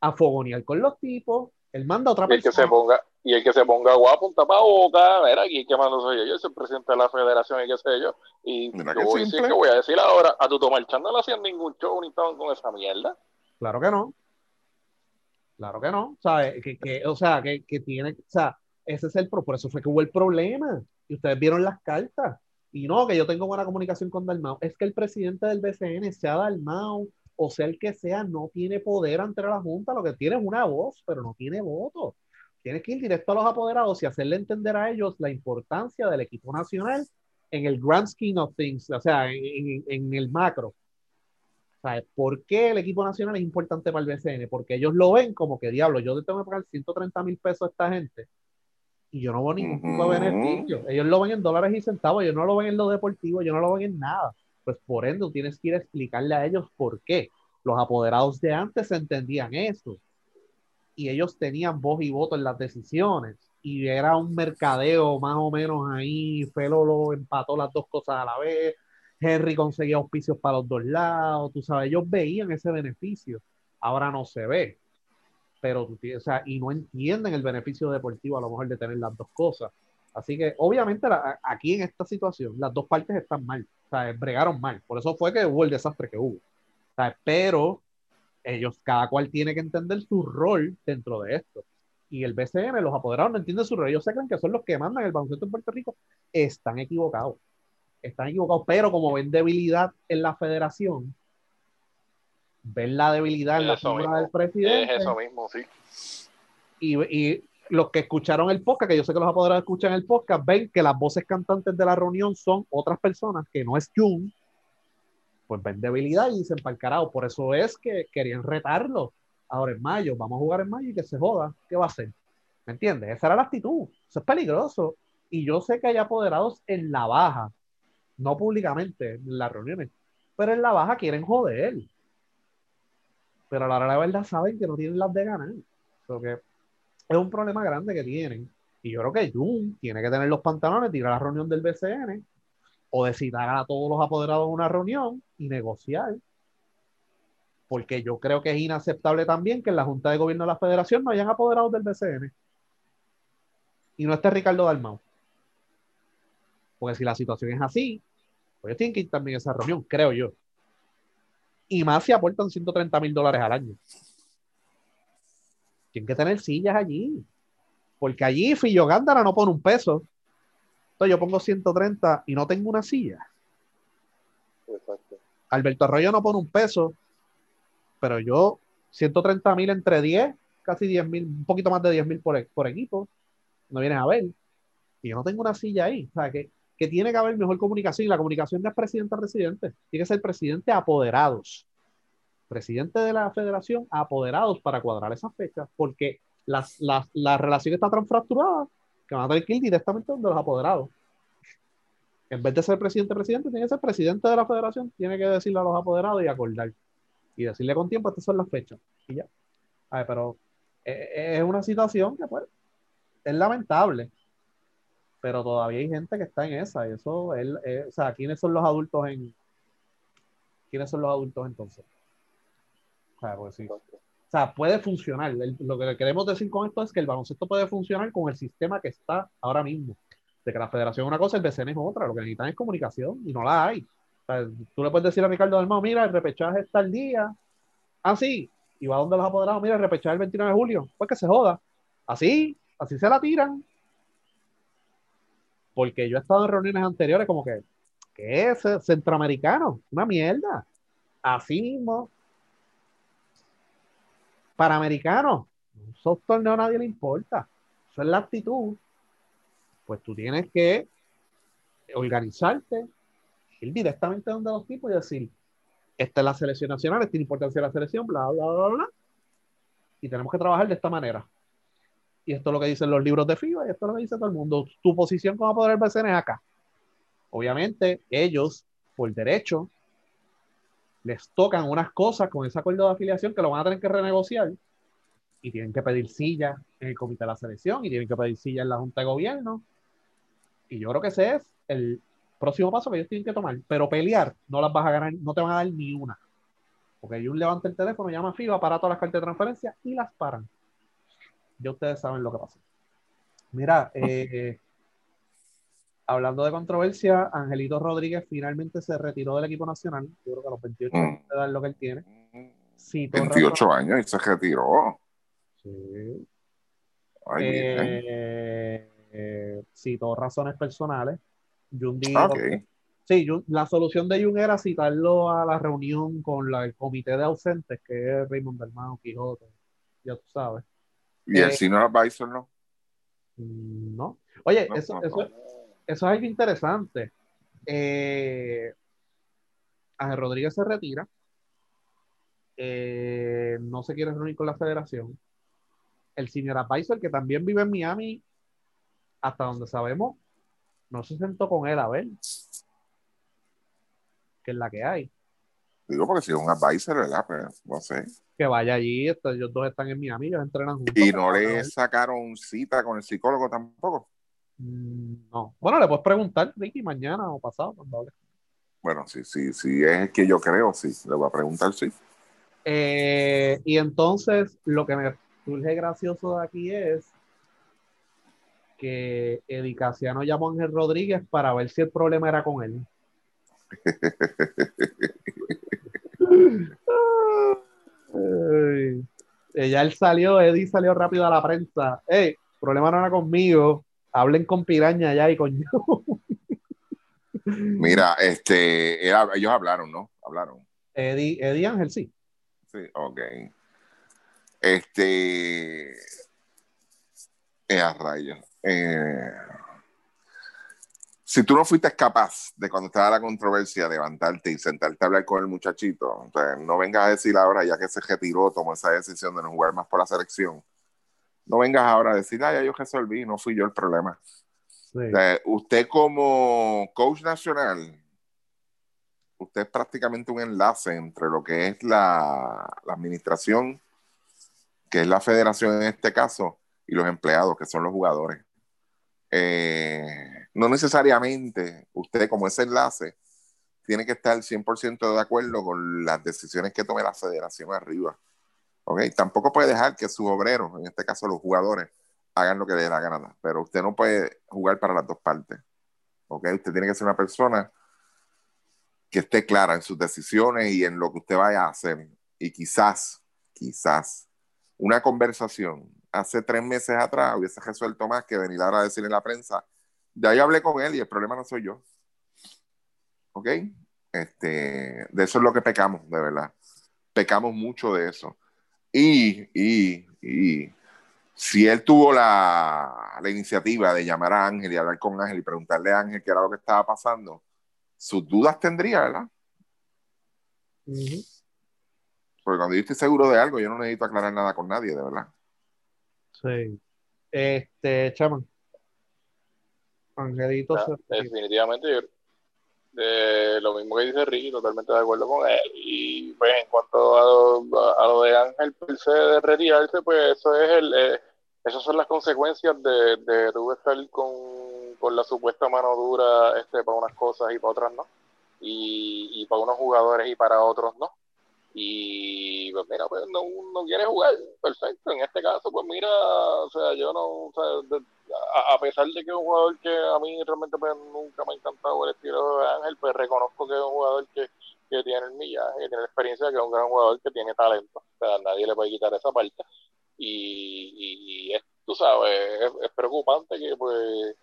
a fogonear con los tipos. Él manda a otra y el Que se ponga, y el que se ponga guapo, un tapabocas, mira, aquí que mando soy yo, yo soy el presidente de la federación y qué sé yo. Y yo voy, decir, ¿qué voy a decir ahora? A tu tomar no le hacían ningún show ni estaban con esa mierda. Claro que no. Claro que no. ¿Sabe? Que, que, o sea, que, que tiene, o sea, ese es el, por eso fue que hubo el problema. Y ustedes vieron las cartas. Y no, que yo tengo buena comunicación con Dalmau. Es que el presidente del BCN, sea Dalmau o sea el que sea, no tiene poder ante la Junta. Lo que tiene es una voz, pero no tiene voto. Tienes que ir directo a los apoderados y hacerle entender a ellos la importancia del equipo nacional en el grand scheme of things, o sea, en, en el macro. ¿Por qué el equipo nacional es importante para el BCN? Porque ellos lo ven como que, diablo, yo tengo que pagar 130 mil pesos a esta gente y yo no veo ningún tipo de beneficio. Ellos lo ven en dólares y centavos, ellos no lo ven en lo deportivo, ellos no lo ven en nada. Pues por ende, tienes que ir a explicarle a ellos por qué. Los apoderados de antes entendían eso. Y ellos tenían voz y voto en las decisiones. Y era un mercadeo más o menos ahí. Felo lo empató las dos cosas a la vez. Henry conseguía auspicios para los dos lados. Tú sabes, ellos veían ese beneficio. Ahora no se ve pero o sea, y no entienden el beneficio deportivo a lo mejor de tener las dos cosas. Así que obviamente aquí en esta situación las dos partes están mal, o sea, bregaron mal, por eso fue que hubo el desastre que hubo. O sea, pero ellos, cada cual tiene que entender su rol dentro de esto. Y el BCN, los apoderados no entienden su rol, ellos se creen que son los que mandan el baloncesto en Puerto Rico, están equivocados, están equivocados, pero como ven debilidad en la federación, ver la debilidad en la figura del presidente. Es eso mismo, sí. y, y los que escucharon el podcast, que yo sé que los apoderados escuchan el podcast, ven que las voces cantantes de la reunión son otras personas que no es Jun, pues ven debilidad y dicen para carajo. Por eso es que querían retarlo. Ahora en mayo, vamos a jugar en mayo y que se joda. ¿Qué va a hacer? ¿Me entiendes? Esa era la actitud. Eso es peligroso. Y yo sé que hay apoderados en la baja, no públicamente en las reuniones, pero en la baja quieren joder. Pero a la verdad saben que no tienen las de ganar. Porque es un problema grande que tienen. Y yo creo que Jun tiene que tener los pantalones, tirar a la reunión del BCN o de citar a todos los apoderados a una reunión y negociar. Porque yo creo que es inaceptable también que en la Junta de Gobierno de la Federación no hayan apoderados del BCN. Y no esté Ricardo Dalmau. Porque si la situación es así, pues ellos tienen que ir también a esa reunión, creo yo. Y más si aportan 130 mil dólares al año. Tienen que tener sillas allí. Porque allí Fillo Gándara no pone un peso. Entonces yo pongo 130 y no tengo una silla. Exacto. Alberto Arroyo no pone un peso, pero yo 130 mil entre 10, casi 10 mil, un poquito más de 10 mil por, por, equipo, no vienes a ver. Y yo no tengo una silla ahí. O sea, que, que tiene que haber mejor comunicación. Y la comunicación no es presidente a presidente, tiene que ser presidente apoderados. Presidente de la federación apoderados para cuadrar esas fechas, porque las, las, la relación está tan fracturada que van a tener que ir directamente donde los apoderados. En vez de ser presidente-presidente, tiene que ser presidente de la federación, tiene que decirle a los apoderados y acordar. Y decirle con tiempo, estas son las fechas. Y ya. A ver, pero eh, es una situación que pues, es lamentable. Pero todavía hay gente que está en esa. Eso, él, eh, o sea, ¿quiénes son los adultos en. ¿Quiénes son los adultos entonces? O sea, pues sí. O sea, puede funcionar. lo que queremos decir con esto es que el baloncesto puede funcionar con el sistema que está ahora mismo. De que la federación es una cosa, el BCN es otra. Lo que necesitan es comunicación y no la hay. O sea, tú le puedes decir a Ricardo Dalmau, mira, el repechaje está el día. Ah, sí. Y va donde los apoderados, mira, el repechaje el 29 de julio. Pues que se joda. Así, así se la tiran. Porque yo he estado en reuniones anteriores como que, ¿qué es centroamericano? Una mierda. Así mismo, para americanos, esos torneos a nadie le importa. Eso es la actitud. Pues tú tienes que organizarte, ir directamente donde los tipos y decir, esta es la selección nacional, esta es la importancia de la selección, bla, bla, bla, bla. Y tenemos que trabajar de esta manera. Y esto es lo que dicen los libros de FIBA y esto es lo que dice todo el mundo. Tu posición como poder BCN es acá. Obviamente, ellos, por derecho, les tocan unas cosas con ese acuerdo de afiliación que lo van a tener que renegociar y tienen que pedir silla en el comité de la selección y tienen que pedir silla en la junta de gobierno. Y yo creo que ese es el próximo paso que ellos tienen que tomar. Pero pelear no las vas a ganar, no te van a dar ni una. Porque hay un levanta el teléfono, llama a FIBA, para todas las cartas de transferencia y las paran. Ya ustedes saben lo que pasa. Mira, eh, hablando de controversia, Angelito Rodríguez finalmente se retiró del equipo nacional. Yo creo que a los 28 años mm. lo que él tiene. 28 años y se retiró. Sí. Ay, eh, eh, citó razones personales. Jun Sí, la solución de Jun era citarlo a la reunión con el comité de ausentes, que es Raymond Hermano Quijote. Ya tú sabes. ¿Y el eh, senior advisor no? No. Oye, eso, eso, eso es algo interesante. Eh, Ángel Rodríguez se retira. Eh, no se quiere reunir con la federación. El señor advisor, que también vive en Miami, hasta donde sabemos, no se sentó con él a ver que es la que hay. Digo, porque si es un advisor, ¿verdad? Pues no sé. Que vaya allí, ellos dos están en Miami, ellos entrenan juntos. Y no le sacaron cita con el psicólogo tampoco. Mm, no. Bueno, le puedes preguntar, Ricky, mañana o pasado, Bueno, sí, sí, sí, es que yo creo, sí, le voy a preguntar, sí. Eh, y entonces, lo que me surge gracioso de aquí es que Edicaciano llamó a Ángel Rodríguez para ver si el problema era con él. ya él salió, Eddie salió rápido a la prensa. Hey, problema no era conmigo, hablen con Piraña ya y con yo. Mira, este, ellos hablaron, ¿no? Hablaron. Eddie, Eddie Ángel, sí. Sí, ok. Este, Eh, a rayos. Eh, si tú no fuiste capaz de cuando estaba la controversia levantarte y sentarte a hablar con el muchachito, no vengas a decir ahora, ya que se retiró, tomó esa decisión de no jugar más por la selección, no vengas ahora a decir, ah, ya yo resolví, no fui yo el problema. usted como coach nacional, usted es prácticamente un enlace entre lo que es la, la administración, que es la federación en este caso, y los empleados, que son los jugadores. Eh, no necesariamente usted como ese enlace tiene que estar 100% de acuerdo con las decisiones que tome la federación arriba. ¿okay? Tampoco puede dejar que sus obreros, en este caso los jugadores, hagan lo que le dé la gana, pero usted no puede jugar para las dos partes. ¿okay? Usted tiene que ser una persona que esté clara en sus decisiones y en lo que usted vaya a hacer. Y quizás, quizás, una conversación hace tres meses atrás hubiese resuelto más que venir ahora a decir en la prensa, de ahí hablé con él y el problema no soy yo. ¿Ok? Este, de eso es lo que pecamos, de verdad. Pecamos mucho de eso. Y, y, y si él tuvo la, la, iniciativa de llamar a Ángel y hablar con Ángel y preguntarle a Ángel qué era lo que estaba pasando, sus dudas tendría, ¿verdad? Porque cuando yo estoy seguro de algo, yo no necesito aclarar nada con nadie, de verdad. Sí. Este, Chaman. Angelito. definitivamente, yo, lo mismo que dice Ricky, totalmente de acuerdo con él. Y pues en cuanto a lo, de Ángel per se de retirarse, pues eso es el, eh, esas son las consecuencias de, de tú estar con, con, la supuesta mano dura este, para unas cosas y para otras no. Y, y para unos jugadores y para otros no. Y pues mira, pues no, no quiere jugar, perfecto. En este caso, pues mira, o sea, yo no, o sea, a, pesar de que es un jugador que a mí realmente pues, nunca me ha encantado el estilo de Ángel, pues reconozco que es un jugador que, que tiene el millaje, que tiene la experiencia, que es un gran jugador que tiene talento. O sea, nadie le puede quitar esa parte. Y, y, es, tú sabes, es, es preocupante que pues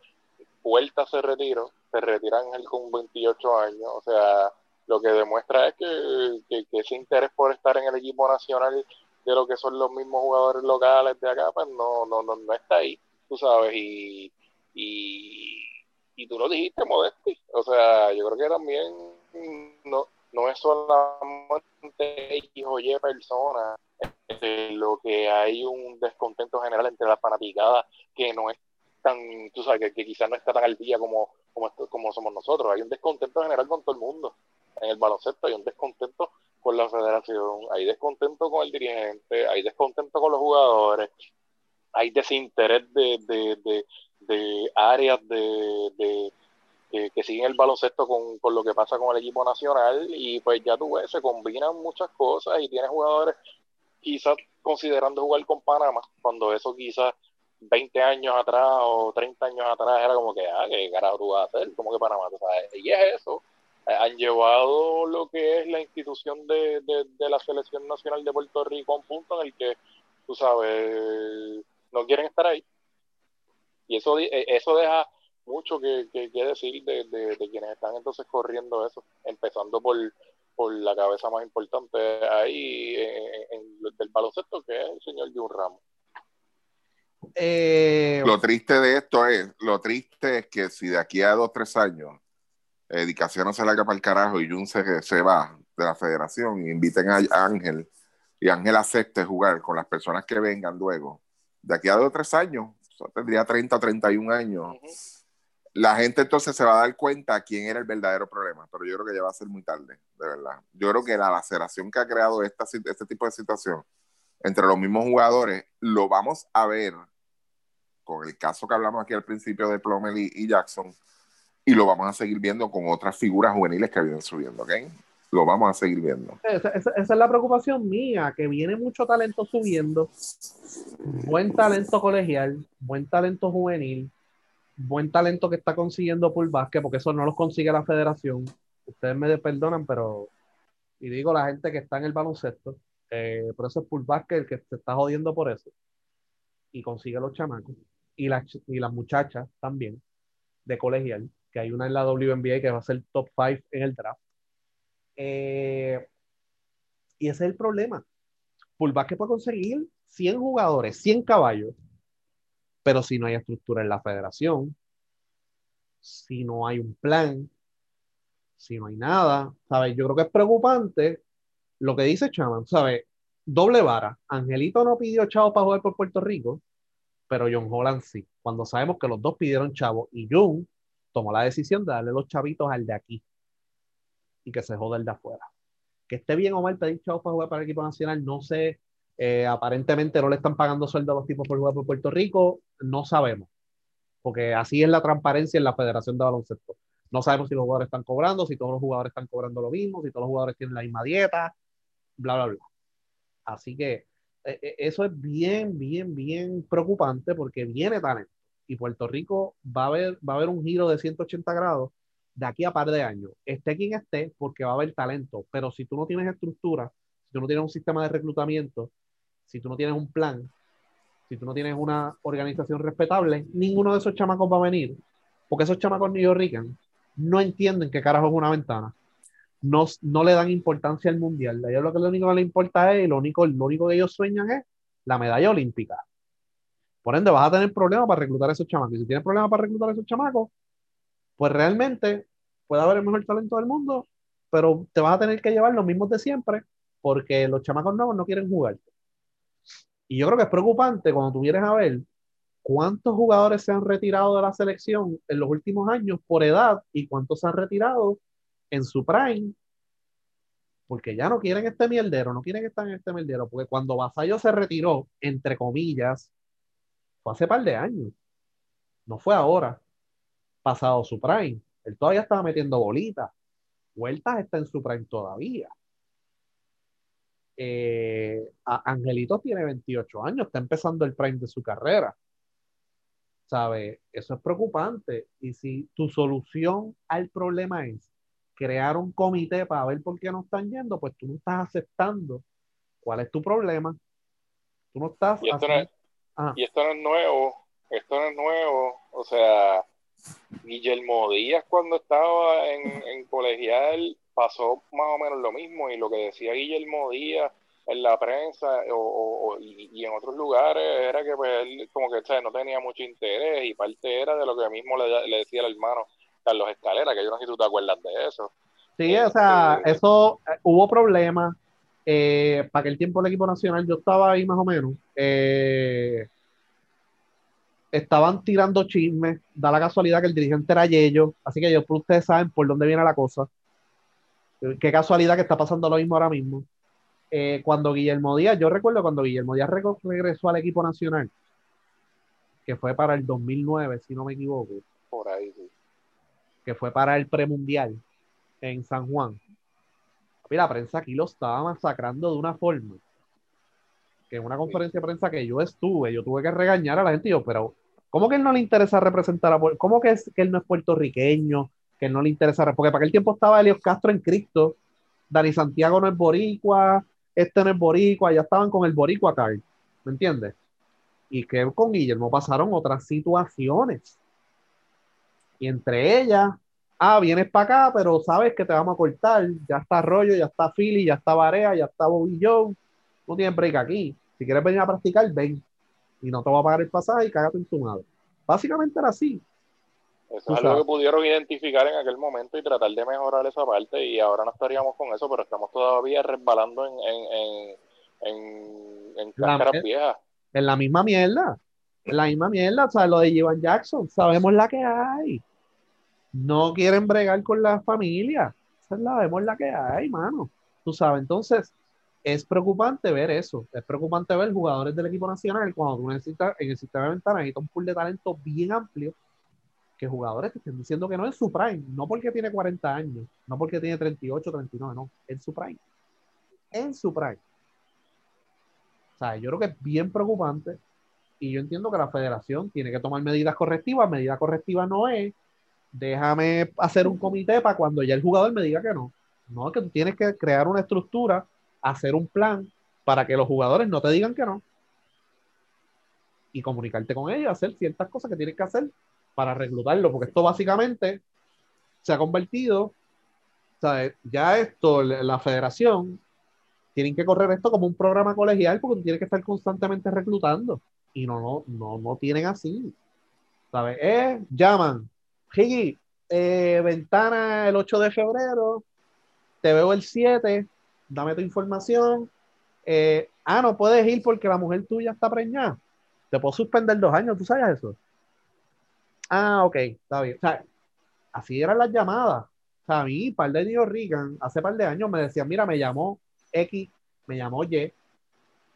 vuelta se retiro, se retira Ángel con 28 años, o sea lo que demuestra es que, ese interés por estar en el equipo nacional de lo que son los mismos jugadores locales de acá, pues no, no, no, no está ahí, tú sabes, y, y, y tú lo dijiste, Modesti, o sea, yo creo que también no, no es solamente X o Y personas, lo que hay un descontento general entre la fanaticada que no es tan, tú sabes, que, que quizás no está tan al día como, como, como somos nosotros, hay un descontento general con todo el mundo en el baloncesto, hay un descontento con la federación, hay descontento con el dirigente, hay descontento con los jugadores, hay desinterés de, de, de, áreas de, que siguen el baloncesto con, con, lo que pasa con el equipo nacional y pues ya tú ves, se combinan muchas cosas y tienes jugadores quizás considerando jugar con Panamá, cuando eso quizás 20 años atrás o 30 años atrás era como que, ah, ¿qué carajo tú vas a hacer? Como que Panamá, tú sabes, y es eso, han llevado lo que es la institución de, de, la selección nacional de Puerto Rico a un punto en el que, tú sabes, no quieren estar ahí. Y eso, eh, eso deja mucho que, que, decir de, de, quienes están entonces corriendo eso, empezando por, por la cabeza más importante ahí en, del baloncesto, que es el señor Jun Ramos. Eh, lo triste de esto es, lo triste es que si de aquí a dos, tres años Edicación no se larga para el carajo y Jun se, se va de la federación y inviten a Ángel y Ángel acepte jugar con las personas que vengan luego. De aquí a dos o tres años, tendría 30 o 31 años, la gente entonces se va a dar cuenta quién era el verdadero problema, pero yo creo que ya va a ser muy tarde, de verdad. Yo creo que la laceración que ha creado esta, este tipo de situación entre los mismos jugadores, lo vamos a ver con el caso que hablamos aquí al principio de Plumel y Jackson, y lo vamos a seguir viendo con otras figuras juveniles que vienen subiendo, ¿ok? Lo vamos a seguir viendo. Esa, es la preocupación mía, que viene mucho talento subiendo, buen talento colegial, buen talento juvenil, buen talento que está consiguiendo por básquet, porque eso no lo consigue la federación. Ustedes me perdonan, pero, y digo la gente que está en el baloncesto, eh, por eso es por el que se está jodiendo por eso, y consigue los chamacos, y las, y las muchachas también, de colegial que hay una en la WNBA que va a ser top 5 en el draft. Eh, y ese es el problema. que puede conseguir 100 jugadores, 100 caballos, Pero si no hay estructura en la federación, si no hay un plan, si no hay nada, ¿sabes? Yo creo que es preocupante lo que dice Chaman, ¿sabes? Doble vara. Angelito no pidió chavo para jugar por Puerto Rico, pero John Holland sí. Cuando sabemos que los dos pidieron chavo y Jun tomó la decisión de darle los chavitos al de aquí y que se joda el de afuera. Que esté bien o mal pedir chavos para jugar para el equipo nacional, no sé. Eh, aparentemente no le están pagando sueldo a los tipos por jugar por Puerto Rico, no sabemos. Porque así es la transparencia en la Federación de Baloncesto. No sabemos si los jugadores están cobrando, si todos los jugadores están cobrando lo mismo, si todos los jugadores tienen la misma dieta, bla, bla, bla. Así que eh, eh, eso es bien, bien, bien preocupante porque viene talento. Y Puerto Rico va a haber, va a haber un giro de 180 grados de aquí a par de años. Esté quien esté, porque va a haber talento. Pero si tú no tienes estructura, si tú no tienes un sistema de reclutamiento, si tú no tienes un plan, si tú no tienes una organización respetable, ninguno de esos chamacos va a venir. Porque esos chamacos rican no entienden qué carajo es una ventana. No, no le dan importancia al mundial. A ellos lo que lo único que les importa es, lo único, lo único que ellos sueñan es la medalla olímpica. Por ende, vas a tener problemas para reclutar a esos chamacos. Y si tienes problemas para reclutar a esos chamacos, pues realmente puede haber el mejor talento del mundo, pero te vas a tener que llevar los mismos de siempre porque los chamacos nuevos no quieren jugar. Y yo creo que es preocupante cuando tú vienes a ver cuántos jugadores se han retirado de la selección en los últimos años por edad y cuántos se han retirado en su prime porque ya no quieren este mierdero, no quieren estar en este mierdero, porque cuando Vasallo se retiró, entre comillas, fue hace par de años, no fue ahora, pasado su prime, él todavía estaba metiendo bolitas, Vueltas está en su prime todavía. Eh, Angelito tiene 28 años, está empezando el prime de su carrera. ¿Sabe? Eso es preocupante. Y si tu solución al problema es crear un comité para ver por qué no están yendo, pues tú no estás aceptando cuál es tu problema. Tú no estás. Y esto, no es, y esto no es nuevo. Esto no es nuevo. O sea, Guillermo Díaz cuando estaba en, en colegial pasó más o menos lo mismo y lo que decía Guillermo Díaz en la prensa o, y, en otros lugares era que pues, él como que no tenía mucho interés y parte era de lo que mismo le, le decía el hermano Carlos Escalera, que yo no sé si tú te acuerdas de eso. Sí, o sea, este, eso eh, hubo problemas. Eh, para aquel tiempo el equipo nacional, yo estaba ahí más o menos. Eh, estaban tirando chismes. Da la casualidad que el dirigente era Yello. Así que yo, ustedes saben por dónde viene la cosa. Qué casualidad que está pasando lo mismo ahora mismo. cuando Guillermo Díaz, yo recuerdo cuando Guillermo Díaz regresó al equipo nacional, que fue para el 2009, si no me equivoco. Por ahí, sí que fue para el premundial en San Juan. Y la prensa aquí lo estaba masacrando de una forma que en una conferencia de prensa que yo estuve, yo tuve que regañar a la gente y yo, pero ¿cómo que él no le interesa representar a ¿Cómo que, es, que él no es puertorriqueño? Que no le interesa, porque para aquel tiempo estaba Elios Castro en Cristo, Dani Santiago no es boricua, este no es boricua, ya estaban con el boricua card, ¿me entiendes? Y que con Guillermo pasaron otras situaciones y entre ellas, ah, vienes para acá, pero sabes que te vamos a cortar. Ya está Rollo, ya está Philly, ya está Barea, ya está Bobby Joe. No tienes break aquí. Si quieres venir a practicar, ven. Y no te va a pagar el pasaje y cágate en tu madre. Básicamente era así. Eso es algo que pudieron identificar en aquel momento y tratar de mejorar esa parte y ahora no estaríamos con eso, pero estamos todavía resbalando en, en, en, en, en viejas. En la misma mierda. En la misma mierda, o sea, lo de Ivan Jackson, sabemos la que hay no quieren bregar con la familia. Esa es la, vemos la que hay, mano. Tú sabes, entonces es preocupante ver eso. Es preocupante ver jugadores del equipo nacional cuando tú necesitas, en el sistema de ventana, necesitas un pool de talento bien amplio que jugadores te estén diciendo que no es su prime, no porque tiene 40 años, no porque tiene 38, 39, no, en su prime. En su prime. O sea, yo creo que es bien preocupante y yo entiendo que la federación tiene que tomar medidas correctivas. Medida correctiva no es déjame hacer un comité para cuando ya el jugador me diga que no. No, que tú tienes que crear una estructura, hacer un plan para que los jugadores no te digan que no. Y comunicarte con ellos, hacer ciertas cosas que tienes que hacer para reclutarlo, porque esto básicamente se ha convertido, ya esto, la federación, tienen que correr esto como un programa colegial porque tú tienes que estar constantemente reclutando. y no, no, no, no tienen así. ¿Sabes? Eh, llaman, Higgy, eh, ventana el 8 de febrero, te veo el 7, dame tu información. Eh, ah, no puedes ir porque la mujer tuya está preñada. Te puedo suspender dos años, ¿tú sabes eso? Ah, ok, está bien. O sea, así eran las llamadas. O sea, a mí, par de New Reagan, hace par de años me decían, mira, me llamó X, me llamó Y,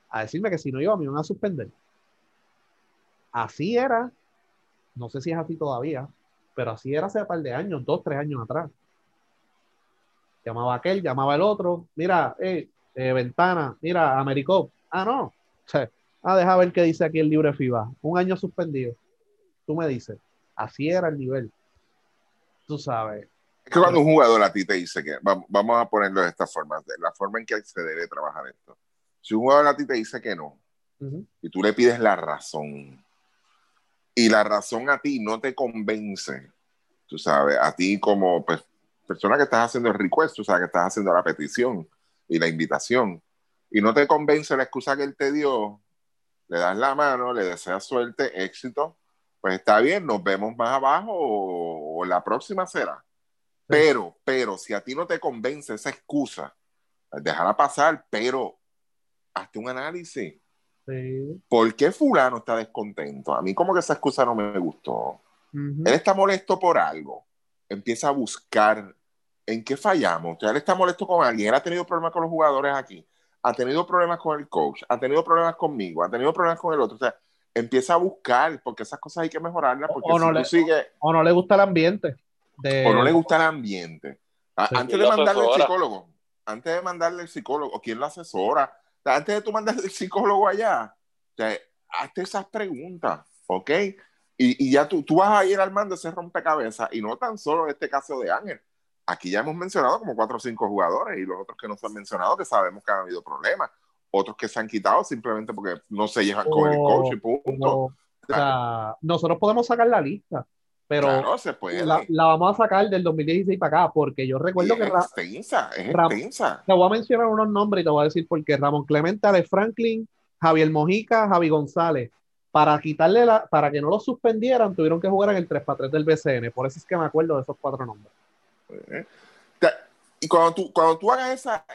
a decirme que si no iba me iban a suspender. Así era, no sé si es así todavía, pero así era hace par de años, dos, tres años atrás. Llamaba aquel, llamaba el otro, mira, eh, eh, ventana, mira, Americop, ah, no, o sea, ah, deja ver qué dice aquí el libre FIBA, un año suspendido. Tú me dices, así era el nivel. Tú sabes, es que cuando un jugador a ti te dice que, vamos a ponerlo de esta forma, de la forma en que se debe trabajar esto. Si un jugador a ti te dice que no, y tú le pides la razón, y la razón a ti no te convence, tú sabes, a ti como pues, persona que estás haciendo el request, o sea, que estás haciendo la petición y la invitación, y no te convence la excusa que él te dio, le das la mano, le deseas suerte, éxito, pues está bien, nos vemos más abajo o la próxima será. Pero, pero, si a ti no te convence esa excusa, déjala pasar, pero hazte un análisis. Sí. ¿Por qué fulano está descontento? A mí como que esa excusa no me gustó. Él está molesto por algo. Empieza a buscar en qué fallamos. él está molesto con alguien. Él ha tenido problemas con los jugadores aquí. Ha tenido problemas con el coach. Ha tenido problemas conmigo. Ha tenido problemas con el otro. O sea, empieza a buscar porque esas cosas hay que mejorarlas. Porque o, no, le, o no le gusta el ambiente. O no le gusta el ambiente. Antes de mandarle al psicólogo, antes de mandarle al psicólogo, ¿quién lo asesora? Antes de tú mandarle al psicólogo allá, hazte esas preguntas, ¿ok? Y, y, ya tú, tú vas a ir armando ese rompecabezas, y no tan solo este caso de Ángel. Aquí ya hemos mencionado como cuatro o cinco jugadores, y los otros que no se han mencionado, que sabemos que han habido problemas. Otros que se han quitado simplemente porque no se llevan con el coach y punto. o sea, nosotros podemos sacar la lista pero La, vamos a sacar del 2016 para acá, porque yo recuerdo que... Es extensa, es extensa. Te voy a mencionar unos nombres y te voy a decir por qué. Ramón Clemente, de Franklin, Javier Mojica, Javi González. Para quitarle la, para que no lo suspendieran, tuvieron que jugar en el 3 x 3 del BCN. Por eso es que me acuerdo de esos cuatro nombres. Eh, y cuando tú, cuando tú hagas esa,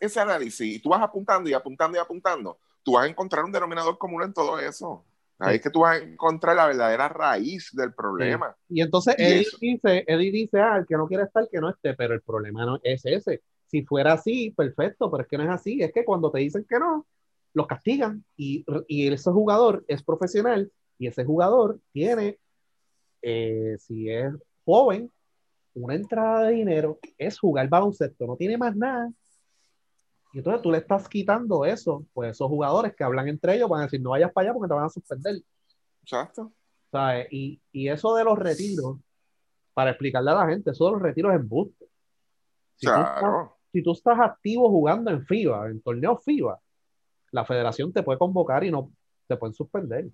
ese análisis y tú vas apuntando y apuntando y apuntando, tú vas a encontrar un denominador común en todo eso. Ahí es que tú vas a encontrar la verdadera raíz del problema. Y entonces Eddie dice, Eddie dice, ah, el que no quiere estar, que no esté, pero el problema no es ese. Si fuera así, perfecto, pero es que no es así. Es que cuando te dicen que no, los castigan y, y ese jugador es profesional y ese jugador tiene, eh, si es joven, una entrada de dinero, es jugar baloncesto, no tiene más nada y entonces tú le estás quitando eso, pues esos jugadores que hablan entre ellos van a decir, no vayas para allá porque te van a suspender. Exacto. ¿Sabes? Y, y eso de los retiros, para explicarle a la gente, eso de los retiros es embuste. Si, claro. si tú estás activo jugando en FIBA, en torneo FIBA, la federación te puede convocar y no te pueden suspender.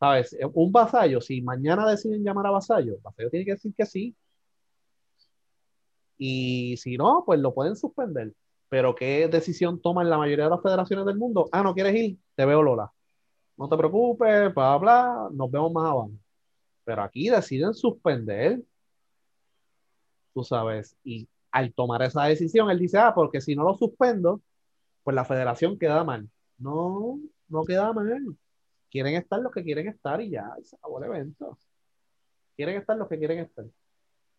¿Sabes? Un vasallo, si mañana deciden llamar a vasallo, vasallo tiene que decir que sí. Y si no, pues lo pueden suspender. Pero ¿qué decisión toman la mayoría de las federaciones del mundo? Ah, no quieres ir, te veo Lola. No te preocupes, bla, bla, nos vemos más abajo. Pero aquí deciden suspender, tú sabes, y al tomar esa decisión, él dice, ah, porque si no lo suspendo, pues la federación queda mal. No, no queda mal. Quieren estar los que quieren estar y ya, se acabó el evento. Quieren estar los que quieren estar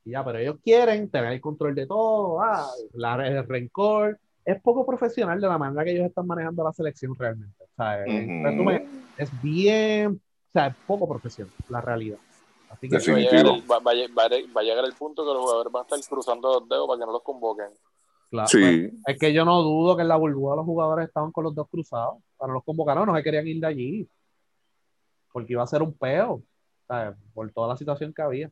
ya, pero ellos quieren tener el control de todo, ah, la, el rencor. Es poco profesional de la manera que ellos están manejando la selección realmente. O sea, es bien, o sea, es poco profesional la realidad. Así que va, a llegar, va, a llegar el punto que los jugadores van a estar cruzando los dedos para que no los convoquen. Claro, sí. Pues, es que yo no dudo que en la burbuja los jugadores estaban con los dos cruzados. Para los convocaron, no se querían ir de allí. Porque iba a ser un peo. Por toda la situación que había.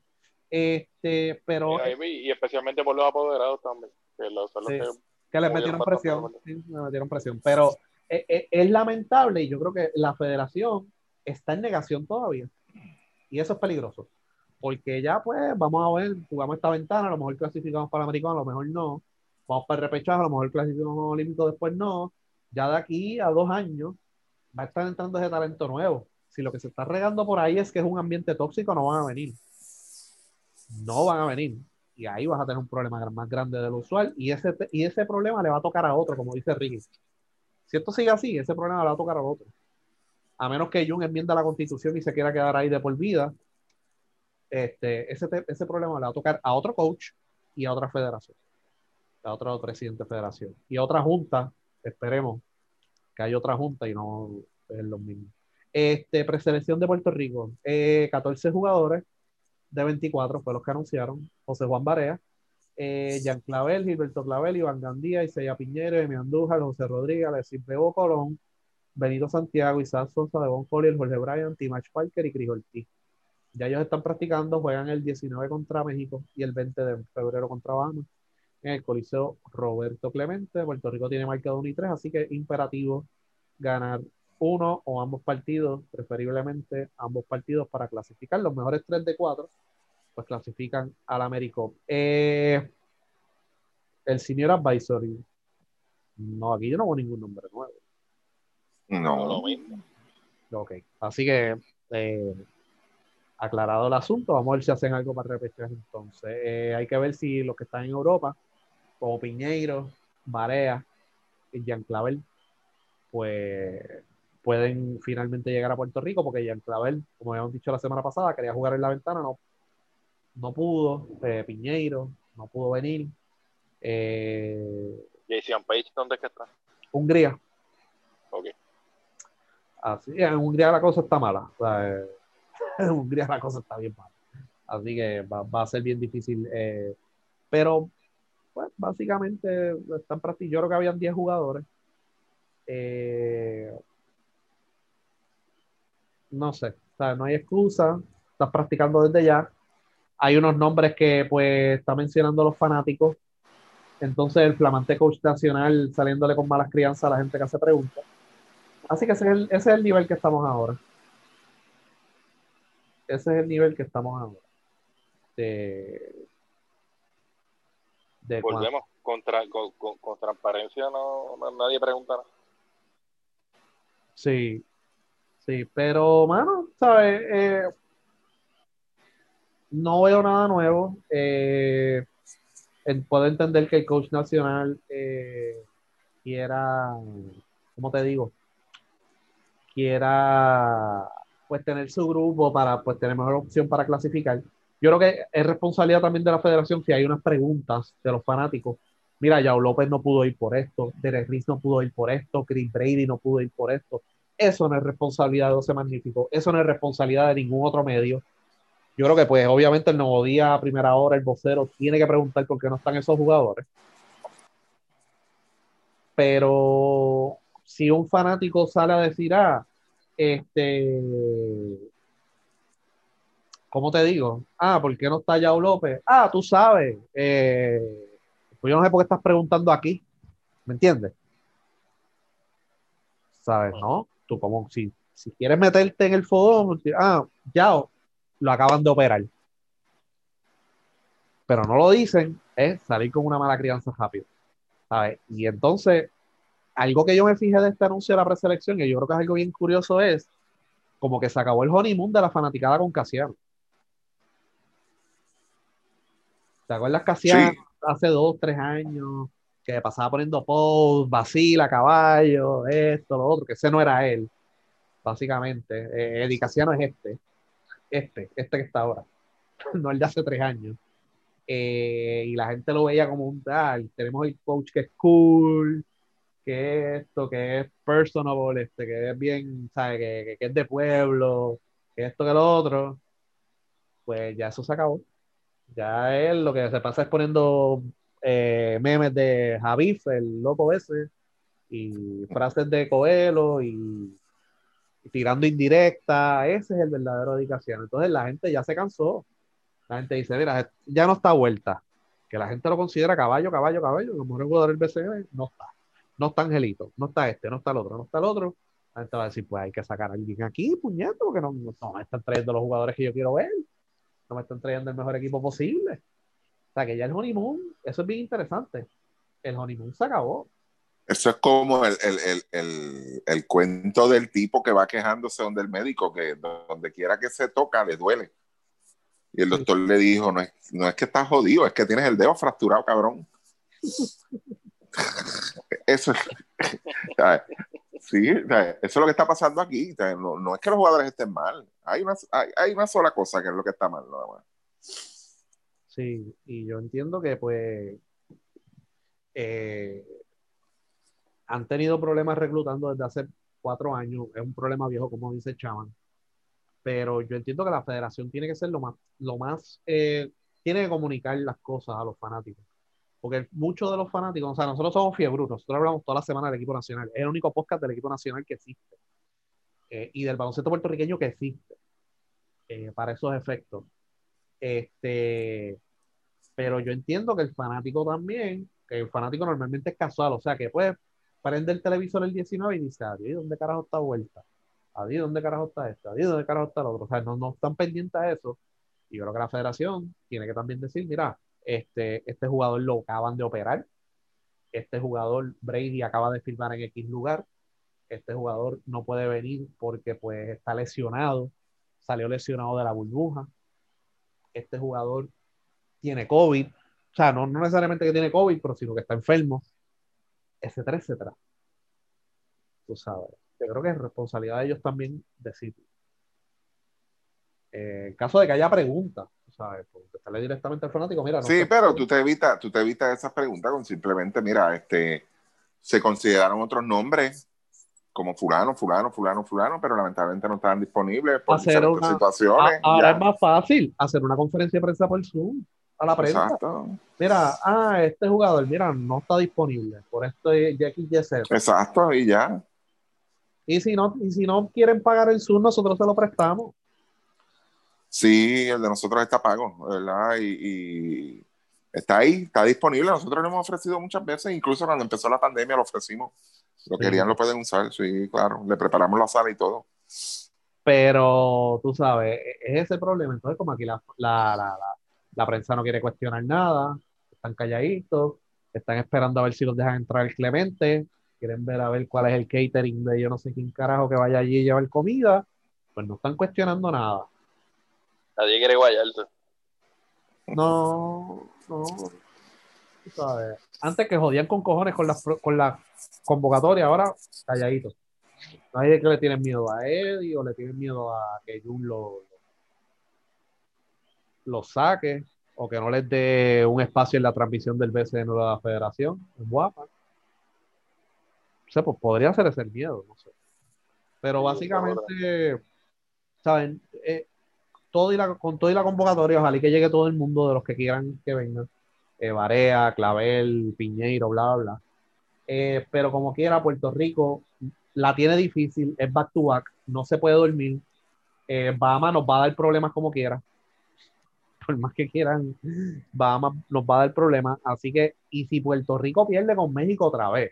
Este, pero. Y, especialmente por los apoderados también. Que, le metieron presión. le metieron presión. Pero es, e, es, lamentable y yo creo que la federación está en negación todavía. Y eso es peligroso. Porque ya, pues, vamos a ver, jugamos esta ventana, a lo mejor clasificamos para el americano, a lo mejor no. Vamos para el repechaje, a lo mejor clasificamos olímpico, después no. Ya de aquí a dos años, va a estar entrando ese talento nuevo. Si lo que se está regando por ahí es que es un ambiente tóxico, no van a venir. No van a venir. Y ahí vas a tener un problema más grande de lo usual. Y ese, y ese problema le va a tocar a otro, como dice Ricky. Si esto sigue así, ese problema le va a tocar a otro. A menos que Jun enmienda la constitución y se quiera quedar ahí de por vida, este, ese, ese problema le va a tocar a otro coach y a otra federación, a otro presidente de federación y a otra junta. Esperemos que haya otra junta y no es lo mismo. Este, preselección de Puerto Rico, 14 eh, jugadores de 24 fue los que anunciaron. José Juan Barea, eh, Jean Clavel, Gilberto Clavel, Iván Gandía, Isaiah Piñero, Emi Andújar, José Rodríguez, Alexis Bebo Colón, Benito Santiago, Isaac Sosa, Devon Collier, Jorge Bryan, Timach Parker y Cris Ortiz. Ya ellos están practicando, juegan el 19 contra México y el 20 de febrero contra Bahamas en el Coliseo Roberto Clemente. Puerto Rico tiene marcado 1 y 3, así que imperativo ganar uno o ambos partidos, preferiblemente ambos partidos para clasificar. Los mejores tres de cuatro, pues clasifican al Américo. Eh, el Senior Advisory. No, aquí yo no veo ningún nombre nuevo. No, lo mismo. Ok, así que eh, aclarado el asunto, vamos a ver si hacen algo para repetir entonces. Eh, hay que ver si los que están en Europa, como Piñeiro, Barea y Jean Clavel, pues pueden finalmente llegar a Puerto Rico, porque Jean Clavel, como habíamos dicho la semana pasada, quería jugar en la ventana, no, no pudo. Eh, Piñeiro no pudo venir. Eh, Jason Page, ¿dónde es que está? Hungría. Ok. Así, en Hungría la cosa está mala. en Hungría la cosa está bien mala. Así que va, a ser bien difícil. Eh, pero, pues, básicamente están practicando. Yo creo que habían 10 jugadores. Eh, no sé, no hay excusa. Estás practicando desde ya. Hay unos nombres que, pues, está mencionando los fanáticos. Entonces, el flamante coach nacional saliéndole con malas crianzas a la gente que hace preguntas. Así que ese es el, ese es el nivel que estamos ahora. Ese es el nivel que estamos ahora. De, Volvemos. Con, con, transparencia no, nadie pregunta nada. Sí, sí, pero, mano, ¿sabes? Eh, no veo nada nuevo. Eh, puedo entender que el coach nacional eh, quiera, ¿cómo te digo? quiera pues tener su grupo para pues tener mejor opción para clasificar. Yo creo que es responsabilidad también de la federación si hay unas preguntas de los fanáticos. Mira, Yao López no pudo ir por esto, Derek Riz no pudo ir por esto, Chris Brady no pudo ir por esto. Eso no es responsabilidad de 12 Magnífico, eso no es responsabilidad de ningún otro medio. Yo creo que pues obviamente el nuevo día, a primera hora, el vocero tiene que preguntar por qué no están esos jugadores. Pero si un fanático sale a decir, ah, este, ¿cómo te digo? Ah, ¿por qué no está Yao López? Ah, tú sabes. Eh, pues yo no sé por qué estás preguntando aquí. ¿Me entiendes? ¿Sabes? ¿No? Tú como si, si quieres meterte en el fogón, ah, Yao, lo acaban de operar. Pero no lo dicen, es salir con una mala crianza rápido. ¿Sabes? Y entonces algo que yo me fijé de este anuncio de la preselección, y yo creo que es algo bien curioso, es como que se acabó el honeymoon de la fanaticada con Casiano. ¿Te acuerdas Casiano hace dos, tres años? Que pasaba poniendo post, vacila, caballo, esto, lo otro, que ese no era él, básicamente. Eh, Eddie Casiano es este, este, este que está ahora, no el de hace tres años. Eh, y la gente lo veía como un tal, tenemos el coach que es cool, que esto, que es personable, este, que es bien, ¿sabe? Que, que, es de pueblo, que esto, que lo otro, pues ya eso se acabó. Ya es lo que se pasa es poniendo eh, memes de Javif, el loco ese, y frases de Coelho y, tirando indirecta. Ese es el verdadero dedicación. Entonces la gente ya se cansó. La gente dice, mira, ya no está vuelta. Que la gente lo considera caballo, caballo, caballo. Como el jugador del BCN, no está no está Angelito, no está este, no está el otro, no está el otro. La gente va a decir, pues hay que sacar a alguien aquí, puñeto, porque no, no, me están trayendo los jugadores que yo quiero ver. No me están trayendo el mejor equipo posible. O sea, que ya el honeymoon, eso es bien interesante. El honeymoon se acabó. Eso es como el, el, el, el, cuento del tipo que va quejándose donde el médico, que donde quiera que se toca le duele. Y el doctor le dijo, no es, no es que estás jodido, es que tienes el dedo fracturado, cabrón. eso, sí, eso es lo que está pasando aquí. No, no, es que los jugadores estén mal. Hay una, hay, hay una sola cosa que es lo que está mal, nada más. Sí, y yo entiendo que pues eh, han tenido problemas reclutando desde hace cuatro años. Es un problema viejo, como dice Chaman. Pero yo entiendo que la federación tiene que ser lo más, lo más, eh, tiene que comunicar las cosas a los fanáticos. Porque muchos de los fanáticos, o sea, nosotros somos fiebrutos, nosotros hablamos toda la semana del equipo nacional. Es el único podcast del equipo nacional que existe. Eh, y del baloncesto puertorriqueño que existe. Para esos efectos. Este, pero yo entiendo que el fanático también, que el fanático normalmente es casual, o sea, que puede prender el televisor el 19 y dice, adiós, ¿dónde carajo está vuelta? Adiós, ¿dónde carajo está esta? Adiós, ¿dónde carajo está el otro? O sea, no, no están pendientes a eso. Y yo creo que la federación tiene que también decir, mira, este, este jugador lo acaban de operar, este jugador Brady acaba de firmar en X lugar, este jugador no puede venir porque pues está lesionado, salió lesionado de la burbuja, este jugador tiene COVID, o sea, no, no necesariamente que tiene COVID, pero sino que está enfermo, etcétera, etcétera. Tú sabes. Yo creo que es responsabilidad de ellos también decirlo. Eh, en caso de que haya preguntas, ¿sabes? Contestarle directamente al fanático, mira. sí, pero tú te evitas, tú te evitas esas preguntas con simplemente, mira, este, se consideraron otros nombres como fulano, fulano, fulano, fulano, pero lamentablemente no estaban disponibles por hacer situaciones. ahora es más fácil hacer una conferencia de prensa por Zoom a la prensa. Exacto. Mira, ah, este jugador, mira, no está disponible por esto Jackie Yeset. Exacto, y ya. Y si no, y si no quieren pagar el Zoom, nosotros se lo prestamos. Sí, el de nosotros está pago, ¿verdad? Y, está ahí, está disponible. Nosotros lo hemos ofrecido muchas veces, incluso cuando empezó la pandemia lo ofrecimos. Lo querían, lo pueden usar, sí, claro. Le preparamos la sala y todo. Pero tú sabes, e-, es ese problema. Entonces, como aquí la, la, la, la prensa no quiere cuestionar nada, están calladitos, están esperando a ver si los dejan entrar el Clemente, quieren ver a ver cuál es el catering de yo no sé quién carajo que vaya allí y llevar comida, pues no están cuestionando nada. Nadie quiere guayarte. No, no. ¿sabes? Antes que jodían con cojones con la, con la convocatoria, ahora calladitos. Nadie que le tiene miedo a Eddie o le tienen miedo a que Jun lo, lo saque o que no les dé un espacio en la transmisión del BCN de la federación. Es guapa. O sea, pues podría ser ese miedo, no sé. Pero básicamente, ¿saben? Eh, todo y la, con todo y la convocatoria, ojalá que llegue todo el mundo de los que quieran que vengan. Eh, Barea, Clavel, Piñeiro, bla, bla, bla. Eh, pero como quiera, Puerto Rico la tiene difícil, es back to back, no se puede dormir. Eh, nos va a dar problemas como quiera. Por más que quieran, Bahamas nos va a dar problemas. Así que, y si Puerto Rico pierde con México otra vez,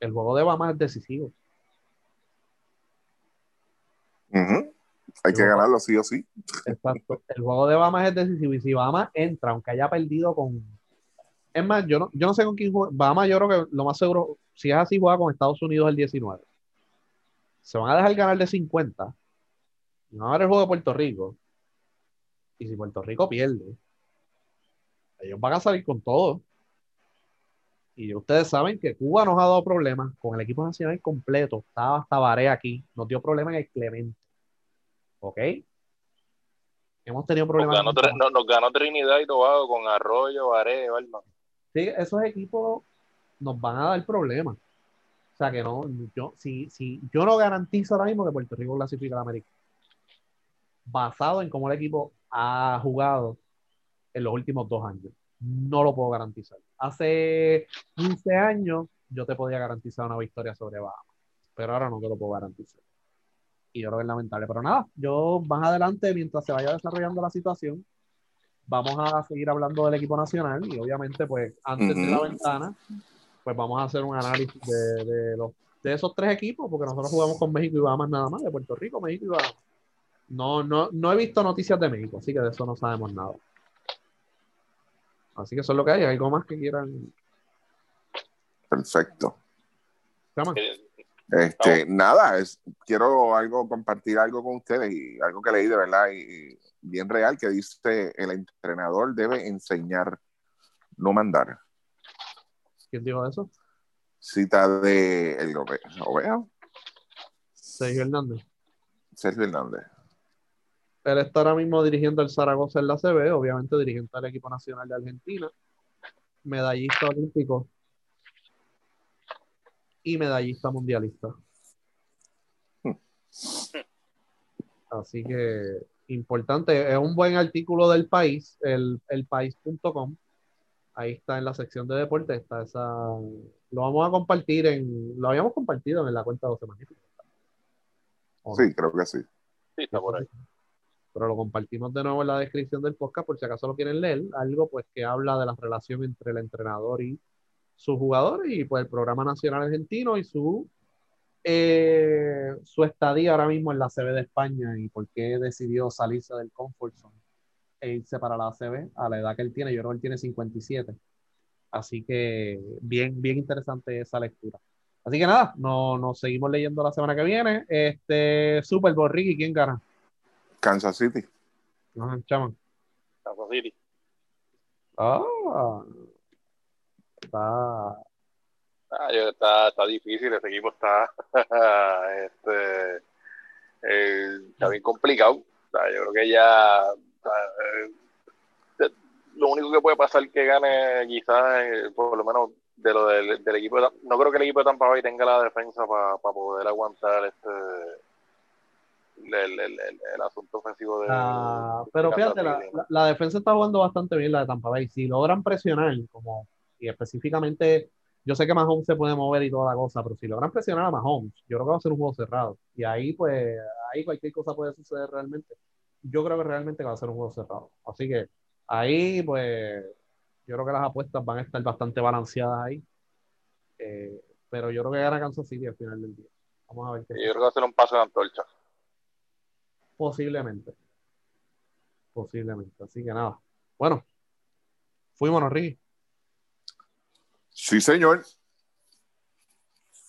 el juego de Bahamas es decisivo. Hay que ganarlo sí o sí. Exacto. El juego de Bahamas es decisivo y si Bahamas entra, aunque haya perdido con... Es más, yo no, yo no sé con quién juega. Bahamas yo creo que lo más seguro, si es así, juega con Estados Unidos el 19. Se van a dejar ganar de 50. No va a haber el juego de Puerto Rico. Y si Puerto Rico pierde, ellos van a salir con todo. Y ustedes saben que Cuba nos ha dado problemas con el equipo nacional completo. Estaba hasta Barea aquí. Nos dio problemas en el Clemente. ¿Ok? Hemos tenido problemas. Nos ganó, Trinidad y Tobago con Arroyo, Varé, Balma. Sí, esos equipos nos van a dar problemas. O sea que no, yo, si, si, yo no garantizo ahora mismo que Puerto Rico clasifica a la América. Basado en cómo el equipo ha jugado en los últimos dos años. No lo puedo garantizar. Hace 15 años yo te podía garantizar una victoria sobre Bahamas, pero ahora no te lo puedo garantizar y yo creo que es lamentable. Pero nada, yo más adelante, mientras se vaya desarrollando la situación, vamos a seguir hablando del equipo nacional y obviamente, pues antes de la ventana, pues vamos a hacer un análisis de, los, de esos tres equipos, porque nosotros jugamos con México y Bahamas nada más, de Puerto Rico, México y Bahamas. No, no, no he visto noticias de México, así que de eso no sabemos nada. Así que eso es lo que hay. ¿Algo más que quieran Perfecto. Eh, Este, nada, es, quiero algo, compartir algo con ustedes y algo que leí de verdad y, bien real que dice el entrenador debe enseñar, no mandar. ¿Quién dijo eso? Cita de el Ove- Oveo, Sergio Hernández. Sergio Hernández. Él está ahora mismo dirigiendo el Zaragoza en la CB, obviamente dirigiendo al equipo nacional de Argentina, medallista olímpico y medallista mundialista. Así que importante, es un buen artículo del país, el, elpaís.com. Ahí está en la sección de deportes, está esa. Lo vamos a compartir en. Lo habíamos compartido en la cuenta de 12 Magníficos. Sí, creo que sí. Sí, está por ahí. Pero lo compartimos de nuevo en la descripción del podcast por si acaso lo quieren leer, algo pues que habla de la relación entre el entrenador y su jugador y pues el programa nacional argentino y su eh, su estadía ahora mismo en la CB de España y por qué decidió salirse del comfort zone e irse para la CB a la edad que él tiene, yo creo que él tiene 57. Así que bien, bien interesante esa lectura. Así que nada, no- nos seguimos leyendo la semana que viene. Este Super Bowl, Ricky, ¿quién gana? Kansas City. Ajá, chaman. Kansas City. Ah, está. Ah, yo- está, está difícil, ese equipo está, este, eh, está bien complicado. O sea, yo creo que ya eh, lo único que puede pasar que gane quizás, eh, por lo menos de lo del, del equipo, no creo que el equipo de Tampa Bay tenga la defensa para poder aguantar este el, el, el, asunto ofensivo de... Ah, pero fíjate, la- la defensa está jugando bastante bien la de Tampa Bay. Si logran presionar, como y específicamente, yo sé que Mahomes se puede mover y toda la cosa, pero si logran presionar a Mahomes, yo creo que va a ser un juego cerrado. Y ahí, pues, ahí cualquier cosa puede suceder realmente. Yo creo que realmente va a ser un juego cerrado. Así que ahí, pues, yo creo que las apuestas van a estar bastante balanceadas ahí. Eh, pero yo creo que gana Kansas City al final del día. Vamos a ver qué Yo creo que va a ser un paso de antorcha. Posiblemente. Posiblemente. Así que nada. Bueno, fuimos, Ricky. Sí, señor.